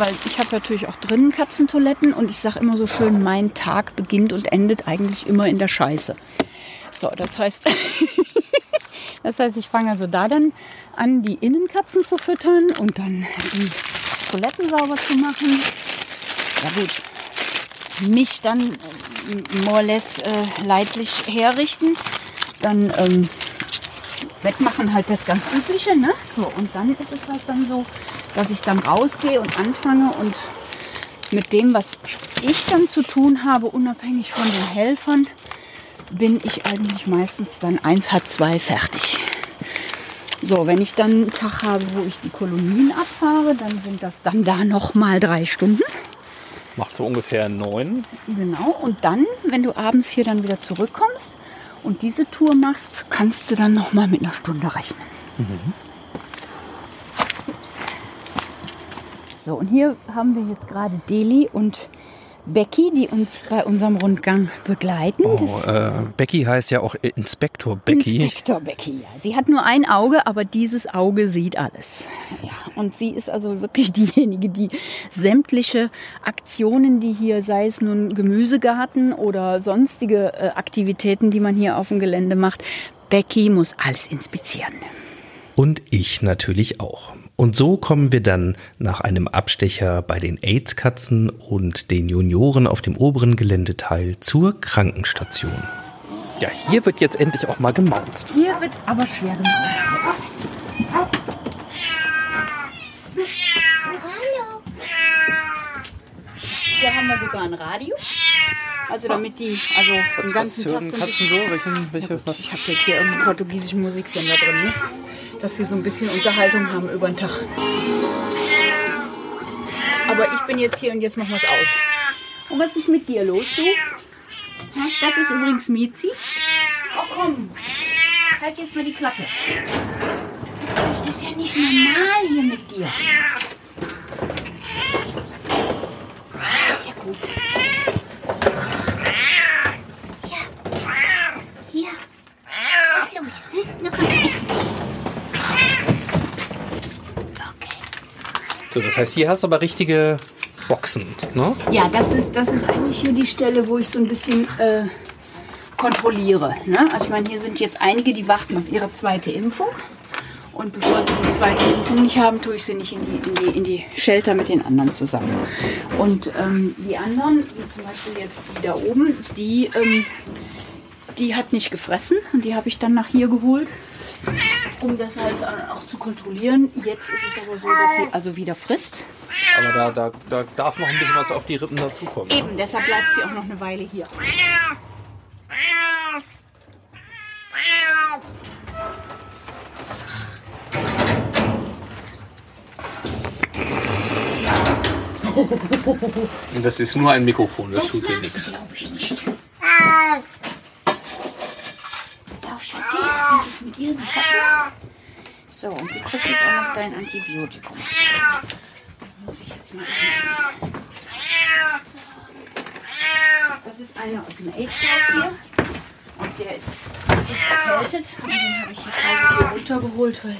weil ich habe natürlich auch drinnen Katzentoiletten und ich sage immer so schön, mein Tag beginnt und endet eigentlich immer in der Scheiße. So, das heißt, <laughs> das heißt, ich fange also da dann an, die Innenkatzen zu füttern und dann die Toiletten sauber zu machen. Ja gut, mich dann äh, more or less äh, leidlich herrichten. Dann ähm, Wettmachen halt das ganz Übliche, ne? So, und dann ist es halt dann so, dass ich dann rausgehe und anfange und mit dem, was ich dann zu tun habe, unabhängig von den Helfern, bin ich eigentlich meistens dann eins, halb zwei fertig. So, wenn ich dann einen Tag habe, wo ich die Kolonien abfahre, dann sind das dann da noch mal drei Stunden. Macht so ungefähr neun. Genau. Und dann, wenn du abends hier dann wieder zurückkommst und diese Tour machst, kannst du dann noch mal mit einer Stunde rechnen. So, und hier haben wir jetzt gerade Deli und Becky, die uns bei unserem Rundgang begleiten. Oh, äh, Becky heißt ja auch Inspektor Becky. Inspektor Becky, ja. Sie hat nur ein Auge, aber dieses Auge sieht alles. Ja, und sie ist also wirklich <laughs> diejenige, die sämtliche Aktionen, die hier, sei es nun Gemüsegarten oder sonstige äh, Aktivitäten, die man hier auf dem Gelände macht, Becky muss alles inspizieren. Und ich natürlich auch. Und so kommen wir dann nach einem Abstecher bei den AIDS-Katzen und den Junioren auf dem oberen Geländeteil zur Krankenstation. Ja, hier wird jetzt endlich auch mal gemaunzt. Hier wird aber schwer gemacht jetzt. Hier haben wir sogar ein Radio. Also damit die, also den ganzen Tag so ein bisschen so? Welchen, welche, was? Ich habe jetzt hier irgendeinen portugiesischen Musiksender drin, ne? Dass sie so ein bisschen Unterhaltung haben über den Tag. Aber ich bin jetzt hier und jetzt machen wir es aus. Und was ist mit dir los, du? Das ist übrigens Mizi. Oh komm, halt jetzt mal die Klappe. Das ist ja nicht normal hier mit dir. Ist ja gut. Hier. Was ist los? Na komm, iss. Okay. So, das heißt, hier hast du aber richtige Boxen, ne? Ja, das ist, das ist eigentlich hier die Stelle, wo ich so ein bisschen äh, kontrolliere. Ne? Also ich meine, hier sind jetzt einige, die warten auf ihre zweite Impfung. Und bevor sie die zweite Impfung nicht haben, tue ich sie nicht in die, in die, in die Shelter mit den anderen zusammen. Und ähm, die anderen, wie zum Beispiel jetzt die da oben, die, ähm, die hat nicht gefressen und die habe ich dann nach hier geholt, um das halt äh, auch zu kontrollieren. Jetzt ist es aber so, dass sie also wieder frisst. Aber da, da, da darf noch ein bisschen was auf die Rippen dazukommen. Eben, deshalb bleibt sie auch noch eine Weile hier. Und <laughs> das ist nur ein Mikrofon, das tut dir nichts. glaube ich nicht. Pass auf, Schatzi. Was ist mit ihr? Sie hat- So, und du kriegst jetzt auch noch dein Antibiotikum. Muss ich jetzt mal Das ist einer aus dem AIDS-Haus hier. Und der ist, ist erkältet. Und den habe ich jetzt also hier runtergeholt, weil,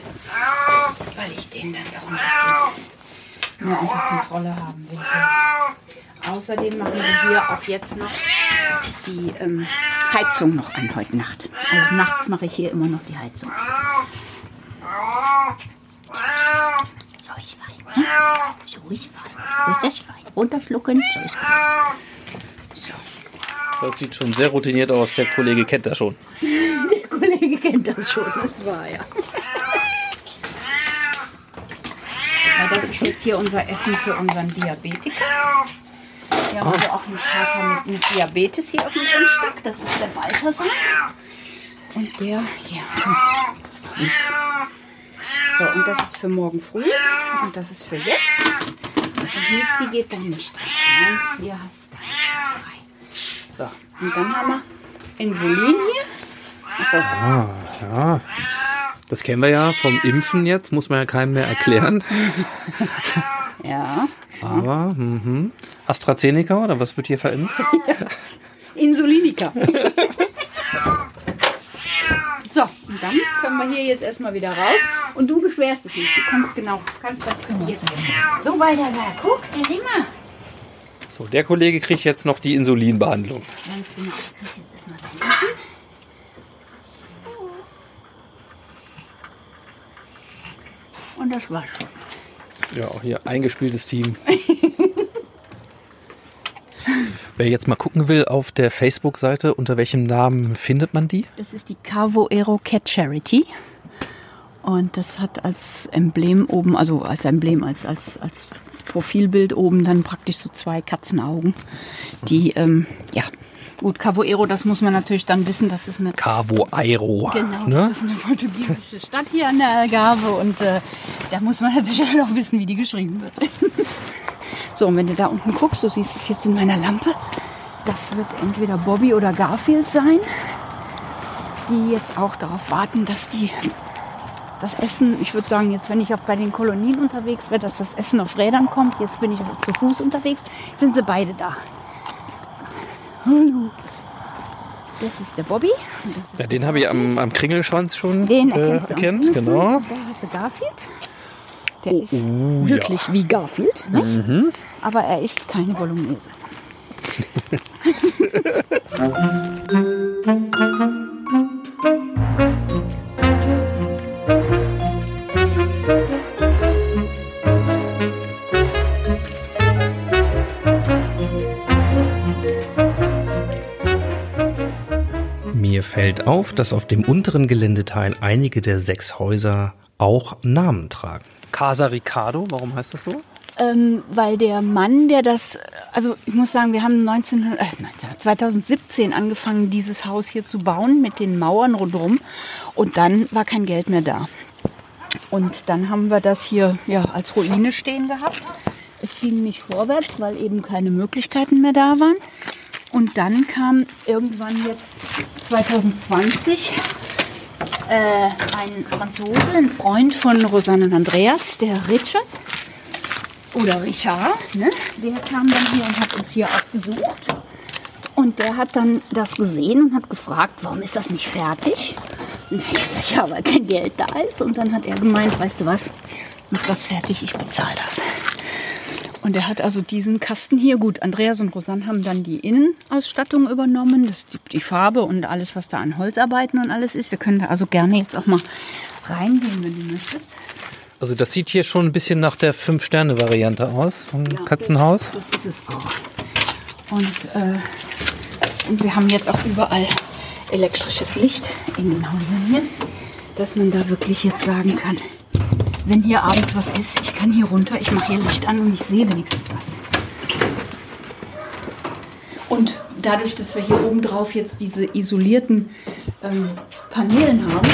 weil ich den dann doch ein mehr unter Kontrolle haben will. Außerdem machen wir hier auch jetzt noch die ähm, Heizung noch an heute Nacht. Also nachts mache ich hier immer noch die Heizung. So ist fein. Hm? So ist fein. So ist das fein. Runterschlucken. So ist gut. So. Das sieht schon sehr routiniert aus. Der Kollege kennt das schon. Der Kollege kennt das schon, das war ja. Das ist jetzt hier unser Essen für unseren Diabetiker. Wir haben also auch einen Kater mit, mit Diabetes hier auf dem Grundstück. Das ist der Balthasar. Und der, Prinz. So, und das ist für morgen früh und das ist für jetzt. Und Mitzi geht dann nicht rein. Nein, hier hast du. So, und dann haben wir Insulin hier. Ah, ja. Das kennen wir ja vom Impfen jetzt, muss man ja keinem mehr erklären. <laughs> ja, Aber, mhm. AstraZeneca oder was wird hier verimpft? <laughs> Insulinika. <laughs> So, und dann können wir hier jetzt erstmal wieder raus. Und du beschwerst dich nicht. Du kannst genau, kannst das probieren. So, Balthasar, guck, da sind wir. So, der Kollege kriegt jetzt noch die Insulinbehandlung. Ganz genau. Du kriegst jetzt erstmal dein Essen. Und das war's schon. Ja, auch hier eingespieltes Team. <laughs> Wer jetzt mal gucken will auf der Facebook-Seite, unter welchem Namen findet man die? Das ist die Cavo Aero Cat Charity. Und das hat als Emblem oben, also als Emblem, als, als, als Profilbild oben dann praktisch so zwei Katzenaugen. Die, ähm, ja, gut, Cavo Aero, das muss man natürlich dann wissen, das ist eine Cavo Airo. Genau, Ne? das ist eine portugiesische Stadt hier an der Algarve und äh, da muss man natürlich <laughs> auch wissen, wie die geschrieben wird. So, und wenn du da unten guckst, du siehst es jetzt in meiner Lampe, das wird entweder Bobby oder Garfield sein, die jetzt auch darauf warten, dass die das Essen, ich würde sagen, jetzt wenn ich auch bei den Kolonien unterwegs wäre, dass das Essen auf Rädern kommt. Jetzt bin ich auch zu Fuß unterwegs. Sind sie beide da. Hallo. Das ist der Bobby. ist Ja, den habe ich am, am Kringelschwanz schon den äh, erkennst du. erkannt. Mhm. Genau. Da hast du Garfield. Der ist wirklich wie Garfield, nicht? aber er ist keine Bolognese. Mir fällt auf, dass auf dem unteren Geländeteil einige der sechs Häuser auch Namen tragen. Casa Ricardo, warum heißt das so? Ähm, weil der Mann, der das, also ich muss sagen, wir haben 19, äh, 19, 2017 angefangen, dieses Haus hier zu bauen mit den Mauern rundherum und dann war kein Geld mehr da. Und dann haben wir das hier ja, als Ruine stehen gehabt. Es ging nicht vorwärts, weil eben keine Möglichkeiten mehr da waren. Und dann kam irgendwann jetzt 2020 äh, ein Franzose, ein Freund von Rosanne und Andreas, der Richard oder Richard, ne? der kam dann hier und hat uns hier auch besucht. Und der hat dann das gesehen und hat gefragt, warum ist das nicht fertig? Und ich habe ja, weil kein Geld da ist. Und dann hat er gemeint, weißt du was, mach das fertig, ich bezahle das. Und er hat also diesen Kasten hier, gut, Andreas und Rosanne haben dann die Innenausstattung übernommen, das, die, die Farbe und alles, was da an Holzarbeiten und alles ist. Wir können da also gerne jetzt auch mal reingehen, wenn du möchtest. Also das sieht hier schon ein bisschen nach der Fünf-Sterne-Variante aus vom Ja, Katzenhaus. Das, das ist es auch. Und, äh, und wir haben jetzt auch überall elektrisches Licht in den Häusern hier, dass man da wirklich jetzt sagen kann, wenn hier abends was ist, ich kann hier runter, ich mache hier Licht an und ich sehe wenigstens was. Und dadurch, dass wir hier oben drauf jetzt diese isolierten ähm, Paneelen haben,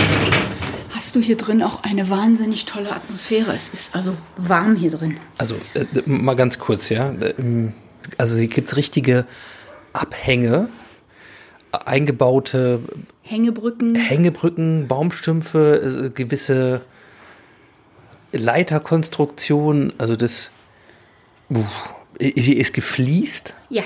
hast du hier drin auch eine wahnsinnig tolle Atmosphäre. Es ist also warm hier drin. Also äh, mal ganz kurz, ja. Ähm, Also hier gibt es richtige Abhänge, eingebaute Hängebrücken. Hängebrücken, Baumstümpfe, äh, gewisse Leiterkonstruktionen. Also das hier ist gefliest. Ja.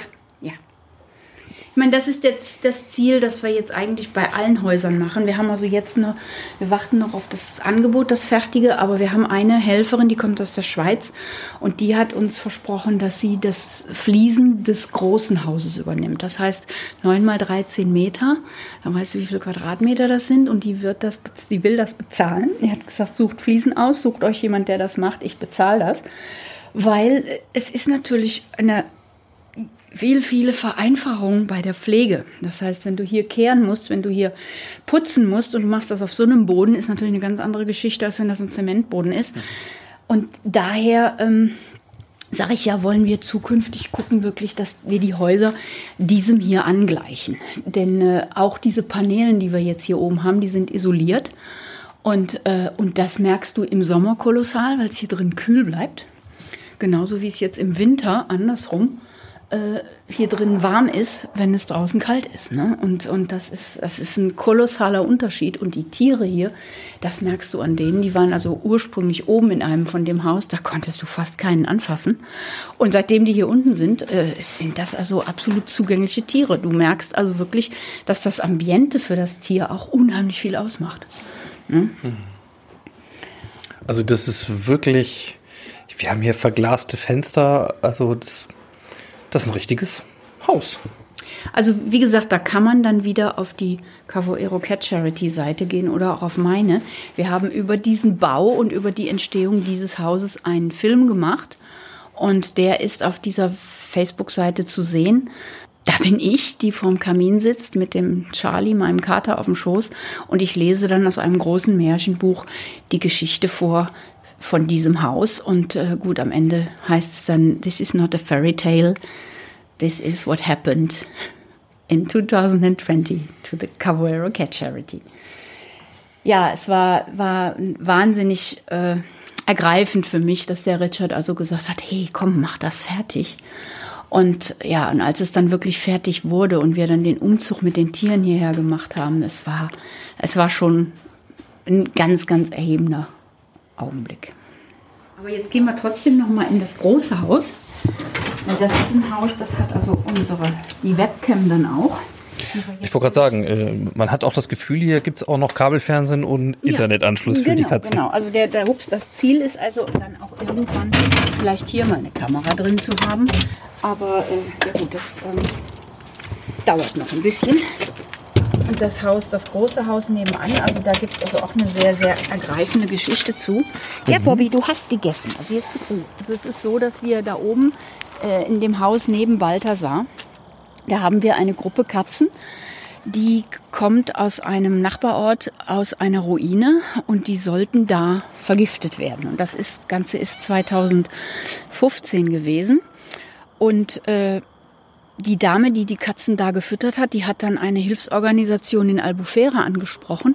Ich meine, das ist jetzt das Ziel, das wir jetzt eigentlich bei allen Häusern machen. Wir haben also jetzt noch, wir warten noch auf das Angebot, das fertige, aber wir haben eine Helferin, die kommt aus der Schweiz und die hat uns versprochen, dass sie das Fliesen des großen Hauses übernimmt. Das heißt 9 mal 13 Meter, dann weißt du, wie viele Quadratmeter das sind und die wird das, die will das bezahlen. Die hat gesagt, sucht Fliesen aus, sucht euch jemand, der das macht, ich bezahle das. Weil es ist natürlich eine viel, viele Vereinfachungen bei der Pflege. Das heißt, wenn du hier kehren musst, wenn du hier putzen musst und du machst das auf so einem Boden, ist natürlich eine ganz andere Geschichte, als wenn das ein Zementboden ist. Und daher ähm, sage ich ja, wollen wir zukünftig gucken wirklich, dass wir die Häuser diesem hier angleichen. Denn äh, auch diese Paneelen, die wir jetzt hier oben haben, die sind isoliert. Und, äh, und das merkst du im Sommer kolossal, weil es hier drin kühl bleibt. Genauso wie es jetzt im Winter andersrum äh, hier drin warm ist, wenn es draußen kalt ist. Ne? Und, und das, ist, das ist ein kolossaler Unterschied. Und die Tiere hier, das merkst du an denen, die waren also ursprünglich oben in einem von dem Haus, da konntest du fast keinen anfassen. Und seitdem die hier unten sind, äh, sind das also absolut zugängliche Tiere. Du merkst also wirklich, dass das Ambiente für das Tier auch unheimlich viel ausmacht. Ne? Also das ist wirklich, wir haben hier verglaste Fenster, also das das ist ein richtiges Haus. Also wie gesagt, da kann man dann wieder auf die Cavoero Cat Charity Seite gehen oder auch auf meine. Wir haben über diesen Bau und über die Entstehung dieses Hauses einen Film gemacht und der ist auf dieser Facebook-Seite zu sehen. Da bin ich, die vorm Kamin sitzt mit dem Charlie, meinem Kater auf dem Schoß und ich lese dann aus einem großen Märchenbuch die Geschichte vor, von diesem Haus. Und äh, gut, am Ende heißt es dann, this is not a fairy tale, this is what happened in 2020 to the Cavallero Cat Charity. Ja, es war, war wahnsinnig äh, ergreifend für mich, dass der Richard also gesagt hat, hey, komm, mach das fertig. Und ja, und als es dann wirklich fertig wurde und wir dann den Umzug mit den Tieren hierher gemacht haben, es war, es war schon ein ganz, ganz erhebender Augenblick. Aber jetzt gehen wir trotzdem noch mal in das große Haus. Das ist ein Haus, das hat also unsere, die Webcam dann auch. Ich wollte gerade sagen, äh, man hat auch das Gefühl, hier gibt es auch noch Kabelfernsehen und Internetanschluss ja, für genau, die Katzen. Genau, also der, der Hups, das Ziel ist also dann auch irgendwann vielleicht hier mal eine Kamera drin zu haben. Aber äh, ja gut, das ähm, dauert noch ein bisschen das Haus, das große Haus nebenan. Also da gibt es also auch eine sehr, sehr ergreifende Geschichte zu. Ja, mhm. Bobby, du hast gegessen. Also, jetzt, also es ist so, dass wir da oben äh, in dem Haus neben Balthasar, da haben wir eine Gruppe Katzen. Die kommt aus einem Nachbarort, aus einer Ruine und die sollten da vergiftet werden. Und das ist, Ganze ist 2015 gewesen. Und äh, die Dame, die die Katzen da gefüttert hat, die hat dann eine Hilfsorganisation in Albufera angesprochen,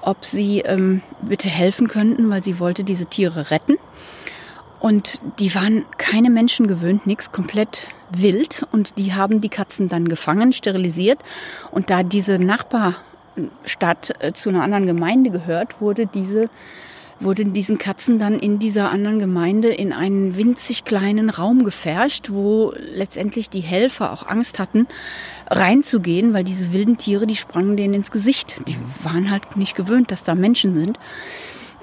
ob sie ähm, bitte helfen könnten, weil sie wollte diese Tiere retten. Und die waren keine Menschen gewöhnt, nichts, komplett wild. Und die haben die Katzen dann gefangen, sterilisiert. Und da diese Nachbarstadt äh, zu einer anderen Gemeinde gehört, wurde diese wurden diesen Katzen dann in dieser anderen Gemeinde in einen winzig kleinen Raum gefärscht, wo letztendlich die Helfer auch Angst hatten, reinzugehen, weil diese wilden Tiere, die sprangen denen ins Gesicht. Die waren halt nicht gewöhnt, dass da Menschen sind.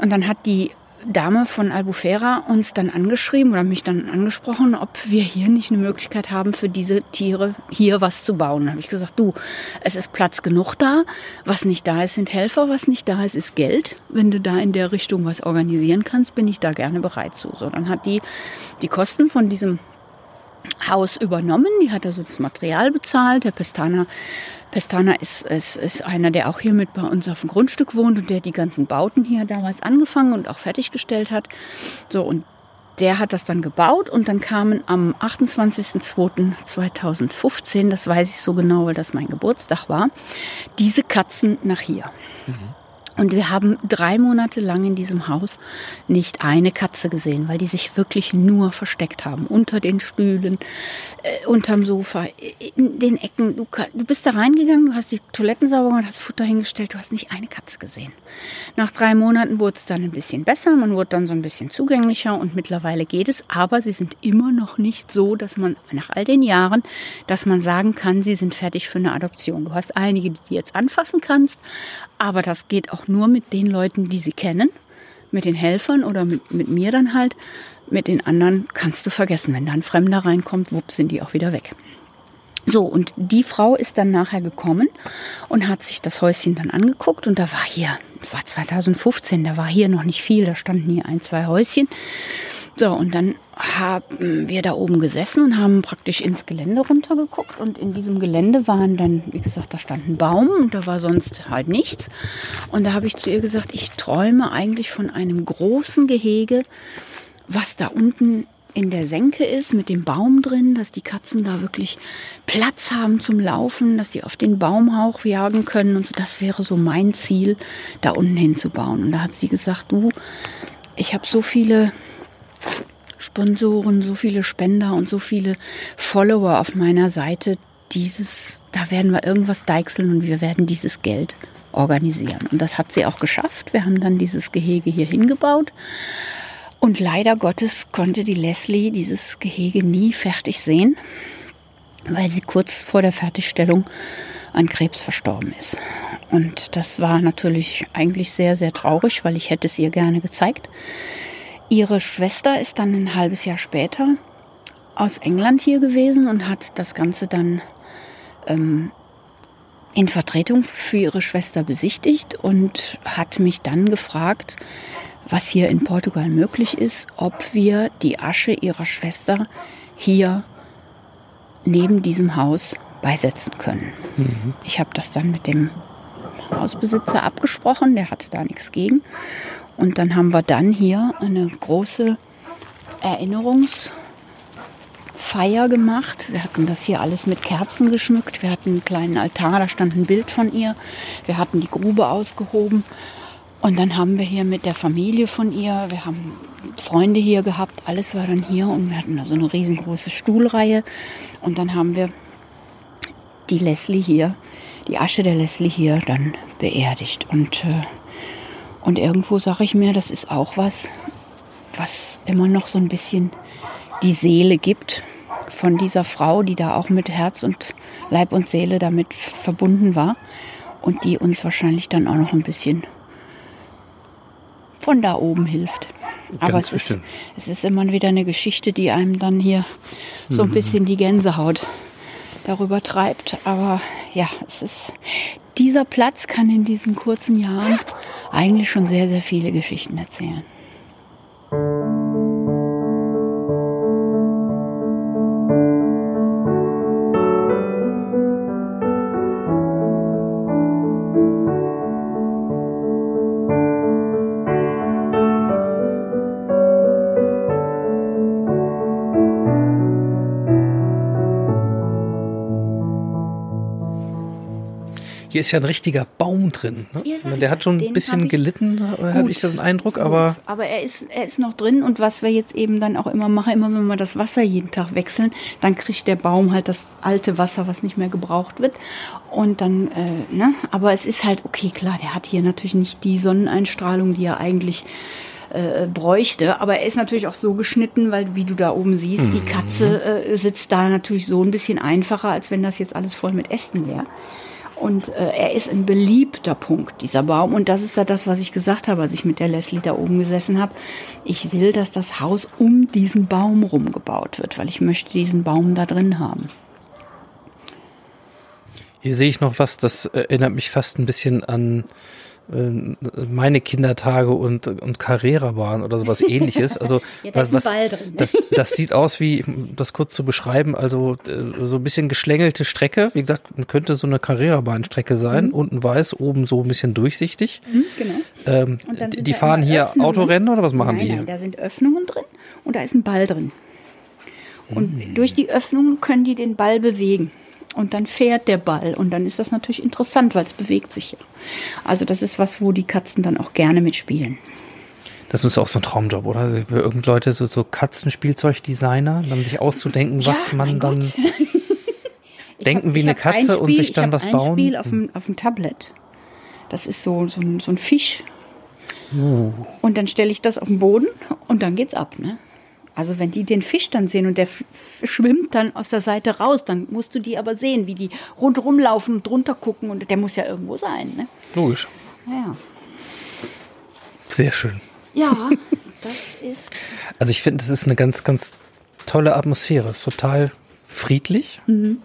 Und dann hat die Dame von Albufera uns dann angeschrieben oder mich dann angesprochen, ob wir hier nicht eine Möglichkeit haben, für diese Tiere hier was zu bauen. Da habe ich gesagt, du, es ist Platz genug da. Was nicht da ist, sind Helfer. Was nicht da ist, ist Geld. Wenn du da in der Richtung was organisieren kannst, bin ich da gerne bereit zu. So, dann hat die die Kosten von diesem Haus übernommen. Die hat also das Material bezahlt. Der Pestana Pestana ist, ist, ist einer, der auch hier mit bei uns auf dem Grundstück wohnt und der die ganzen Bauten hier damals angefangen und auch fertiggestellt hat. So, und der hat das dann gebaut und dann kamen am 28.02.2015, das weiß ich so genau, weil das mein Geburtstag war, diese Katzen nach hier. Mhm. Und wir haben drei Monate lang in diesem Haus nicht eine Katze gesehen, weil die sich wirklich nur versteckt haben. Unter den Stühlen, äh, unterm Sofa, in den Ecken. Du, du bist da reingegangen, du hast die Toiletten sauber gemacht, hast Futter hingestellt, du hast nicht eine Katze gesehen. Nach drei Monaten wurde es dann ein bisschen besser, man wurde dann so ein bisschen zugänglicher und mittlerweile geht es. Aber sie sind immer noch nicht so, dass man nach all den Jahren, dass man sagen kann, sie sind fertig für eine Adoption. Du hast einige, die du jetzt anfassen kannst, aber das geht auch nur mit den Leuten, die sie kennen, mit den Helfern oder mit, mit mir dann halt. Mit den anderen kannst du vergessen. Wenn da ein Fremder reinkommt, wupp, sind die auch wieder weg. So, und die Frau ist dann nachher gekommen und hat sich das Häuschen dann angeguckt und da war hier, das war 2015, da war hier noch nicht viel, da standen hier ein, zwei Häuschen. So, und dann haben wir da oben gesessen und haben praktisch ins Gelände runtergeguckt. Und in diesem Gelände waren dann, wie gesagt, da stand ein Baum und da war sonst halt nichts. Und da habe ich zu ihr gesagt, ich träume eigentlich von einem großen Gehege, was da unten in der Senke ist mit dem Baum drin, dass die Katzen da wirklich Platz haben zum Laufen, dass sie auf den Baumhauch jagen können und so. Das wäre so mein Ziel, da unten hinzubauen. Und da hat sie gesagt, du, ich habe so viele Sponsoren, so viele Spender und so viele Follower auf meiner Seite. Dieses, da werden wir irgendwas deichseln und wir werden dieses Geld organisieren. Und das hat sie auch geschafft. Wir haben dann dieses Gehege hier hingebaut. Und leider Gottes konnte die Leslie dieses Gehege nie fertig sehen, weil sie kurz vor der Fertigstellung an Krebs verstorben ist. Und das war natürlich eigentlich sehr, sehr traurig, weil ich hätte es ihr gerne gezeigt. Ihre Schwester ist dann ein halbes Jahr später aus England hier gewesen und hat das Ganze dann ähm, in Vertretung für ihre Schwester besichtigt und hat mich dann gefragt, was hier in Portugal möglich ist, ob wir die Asche ihrer Schwester hier neben diesem Haus beisetzen können. Mhm. Ich habe das dann mit dem Hausbesitzer abgesprochen, der hatte da nichts gegen. Und dann haben wir dann hier eine große Erinnerungsfeier gemacht. Wir hatten das hier alles mit Kerzen geschmückt. Wir hatten einen kleinen Altar, da stand ein Bild von ihr. Wir hatten die Grube ausgehoben und dann haben wir hier mit der Familie von ihr, wir haben Freunde hier gehabt, alles war dann hier und wir hatten da so eine riesengroße Stuhlreihe. Und dann haben wir die Leslie hier, die Asche der Leslie hier dann beerdigt. Und, äh, und irgendwo sage ich mir, das ist auch was, was immer noch so ein bisschen die Seele gibt von dieser Frau, die da auch mit Herz und Leib und Seele damit verbunden war und die uns wahrscheinlich dann auch noch ein bisschen von da oben hilft. Aber es ist, es ist immer wieder eine Geschichte, die einem dann hier so ein mhm. bisschen die Gänsehaut darüber treibt. Aber ja, es ist, dieser Platz kann in diesen kurzen Jahren eigentlich schon sehr, sehr viele Geschichten erzählen. Ist ja ein richtiger Baum drin. Ne? Der hat schon ein bisschen gelitten, habe ich den Eindruck, aber. Gut. Aber er ist, er ist noch drin und was wir jetzt eben dann auch immer machen, immer wenn wir das Wasser jeden Tag wechseln, dann kriegt der Baum halt das alte Wasser, was nicht mehr gebraucht wird. Und dann, äh, ne? Aber es ist halt, okay, klar, der hat hier natürlich nicht die Sonneneinstrahlung, die er eigentlich äh, bräuchte. Aber er ist natürlich auch so geschnitten, weil, wie du da oben siehst, mhm. die Katze äh, sitzt da natürlich so ein bisschen einfacher, als wenn das jetzt alles voll mit Ästen wäre. Und äh, er ist ein beliebter Punkt, dieser Baum. Und das ist ja das, was ich gesagt habe, als ich mit der Leslie da oben gesessen habe. Ich will, dass das Haus um diesen Baum rumgebaut wird, weil ich möchte diesen Baum da drin haben. Hier sehe ich noch was, das erinnert mich fast ein bisschen an äh, meine Kindertage und, und Carrera waren oder sowas ähnliches. Also <laughs> ja, was, was das, das sieht aus wie, das kurz zu beschreiben, also äh, so ein bisschen geschlängelte Strecke. Wie gesagt, könnte so eine Carrera-Bahnstrecke sein. Mhm. Unten weiß, oben so ein bisschen durchsichtig. Mhm, genau. Ähm, die fahren hier Öffnungen. Autorennen oder was machen nein, die? Nein, da sind Öffnungen drin und da ist ein Ball drin. Und mhm. durch die Öffnungen können die den Ball bewegen. Und dann fährt der Ball und dann ist das natürlich interessant, weil es bewegt sich ja. Also das ist was, wo die Katzen dann auch gerne mitspielen. Das ist auch so ein Traumjob, oder? Für irgendeine Leute, so, so Katzenspielzeugdesigner, dann sich auszudenken, ja, was man dann <laughs> <laughs> denken hab, wie eine Katze ein Spiel, und sich dann was ein bauen. Spiel auf dem, auf dem Tablet. Das ist so, so, ein, so ein Fisch. Uh. Und dann stelle ich das auf den Boden und dann geht's ab, ne? Also wenn die den Fisch dann sehen und der schwimmt dann aus der Seite raus, dann musst du die aber sehen, wie die rundherum laufen und drunter gucken und der muss ja irgendwo sein. Ne? Logisch. Ja. Sehr schön. Ja, <laughs> das ist. Also ich finde, das ist eine ganz, ganz tolle Atmosphäre. Es ist total friedlich. Mhm.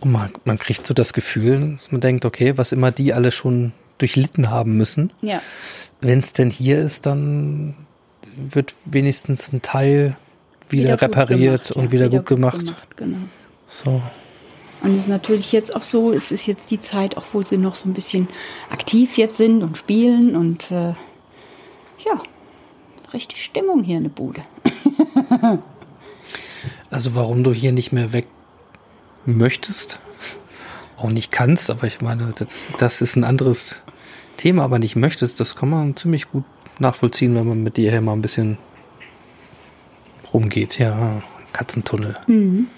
Und man, man kriegt so das Gefühl, dass man denkt, okay, was immer die alle schon durchlitten haben müssen. Ja. Wenn es denn hier ist, dann wird wenigstens ein Teil wieder, wieder repariert gemacht, und ja, wieder, wieder, gut gemacht. gemacht genau. So. Und es ist natürlich jetzt auch so, es ist jetzt die Zeit, auch wo sie noch so ein bisschen aktiv jetzt sind und spielen und äh, ja, richtig Stimmung hier in der Bude. <laughs> also warum du hier nicht mehr weg möchtest, auch nicht kannst, aber ich meine, das, das ist ein anderes Thema, aber nicht möchtest, das kann man ziemlich gut nachvollziehen, wenn man mit dir hier mal ein bisschen rumgeht. Ja, Katzentunnel. Mhm.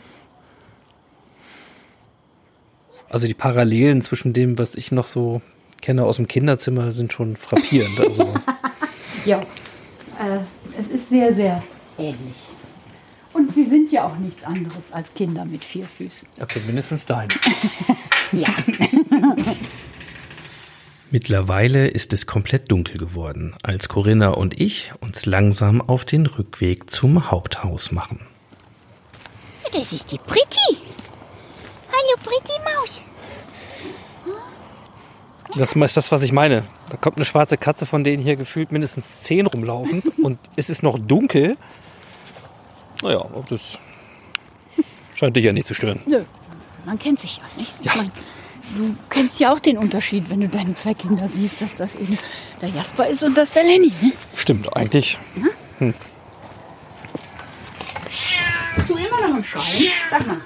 Also die Parallelen zwischen dem, was ich noch so kenne aus dem Kinderzimmer, sind schon frappierend. Also. <laughs> ja, äh, es ist sehr, sehr ähnlich. Und sie sind ja auch nichts anderes als Kinder mit vier Füßen. Ja, zumindest deine. <laughs> ja. <laughs> Mittlerweile ist es komplett dunkel geworden, als Corinna und ich uns langsam auf den Rückweg zum Haupthaus machen. Das ist die Pretty. Hallo, Pretty Maus. Das ist das, was ich meine. Da kommt eine schwarze Katze, von denen hier gefühlt mindestens zehn rumlaufen <laughs> und es ist noch dunkel. Naja, das scheint dich ja nicht zu stören. Nö, man kennt sich ja nicht. Ja. Ich mein, du kennst ja auch den Unterschied, wenn du deine zwei Kinder siehst, dass das eben der Jasper ist und das der Lenny. Ne? Stimmt, eigentlich. Hm. Bist du immer noch im Schein? Sag mal.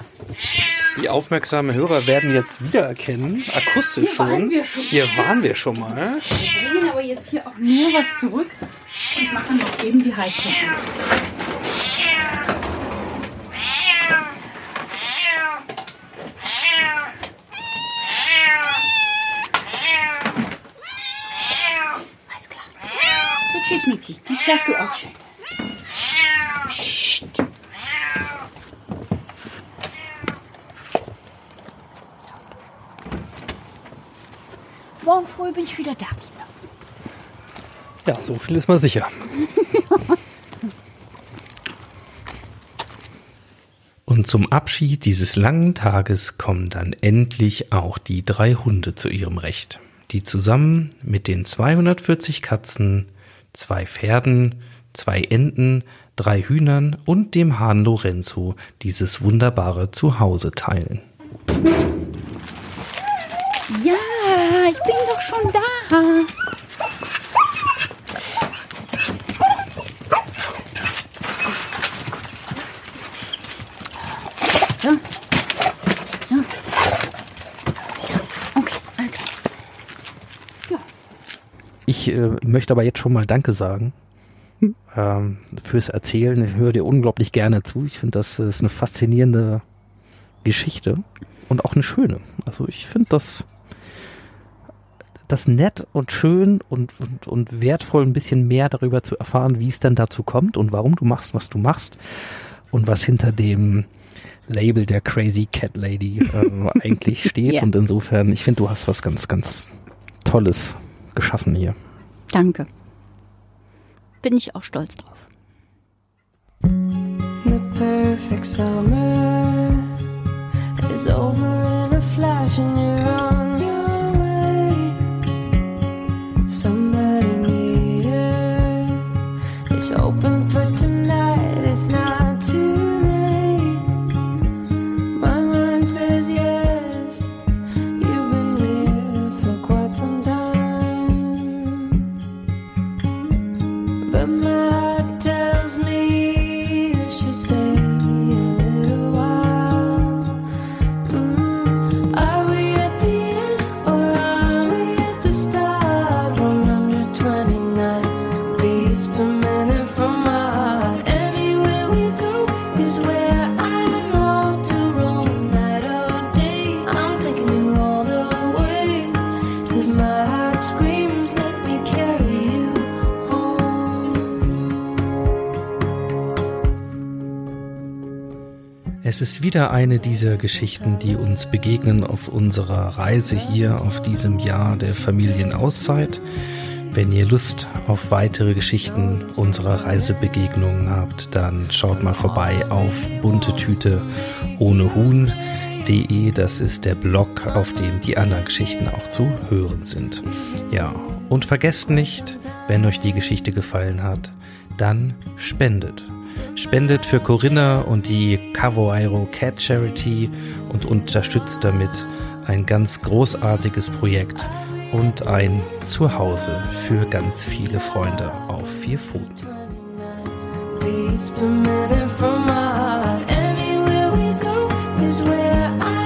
Die aufmerksamen Hörer werden jetzt wiedererkennen, akustisch Hier waren schon. wir schon. Hier waren wir schon mal. Wir bringen aber jetzt hier auch nur was zurück und machen noch eben die Heizung an. Alles klar. So, tschüss, Miki. Dann schlaf du auch schön. Psst. So. Morgen früh bin ich wieder da, Kinder. Ja, so viel ist mal sicher. <laughs> Und zum Abschied dieses langen Tages kommen dann endlich auch die drei Hunde zu ihrem Recht, die zusammen mit den 240 Katzen, zwei Pferden, zwei Enten, drei Hühnern und dem Hahn Lorenzo dieses wunderbare Zuhause teilen. Ja, ich bin doch schon da. So. So. Okay, alles klar. Ich äh, möchte aber jetzt schon mal Danke sagen ähm, fürs Erzählen. Ich höre dir unglaublich gerne zu. Ich finde, das ist eine faszinierende Geschichte und auch eine schöne. Also ich finde das, das nett und schön und, und, und wertvoll, ein bisschen mehr darüber zu erfahren, wie es denn dazu kommt und warum du machst, was du machst und was hinter dem Label der Crazy Cat Lady äh, <laughs> eigentlich steht. Ja. Und insofern, ich finde, du hast was ganz, ganz Tolles geschaffen hier. Danke. Bin ich auch stolz drauf. The perfect summer is over in a flash, and you're on your way. Somebody near is open for tonight. It's not But my Es ist wieder eine dieser Geschichten, die uns begegnen auf unserer Reise hier auf diesem Jahr der Familienauszeit. Wenn ihr Lust auf weitere Geschichten unserer Reisebegegnungen habt, dann schaut mal vorbei auf buntetüte ohne Huhn.de. Das ist der Blog, auf dem die anderen Geschichten auch zu hören sind. Ja, und vergesst nicht, wenn euch die Geschichte gefallen hat, dann spendet. Spendet für Corinna und die Cavoiro Cat Charity und unterstützt damit ein ganz großartiges Projekt und ein Zuhause für ganz viele Freunde auf vier Pfoten. beats per from my heart. Anywhere we go is where I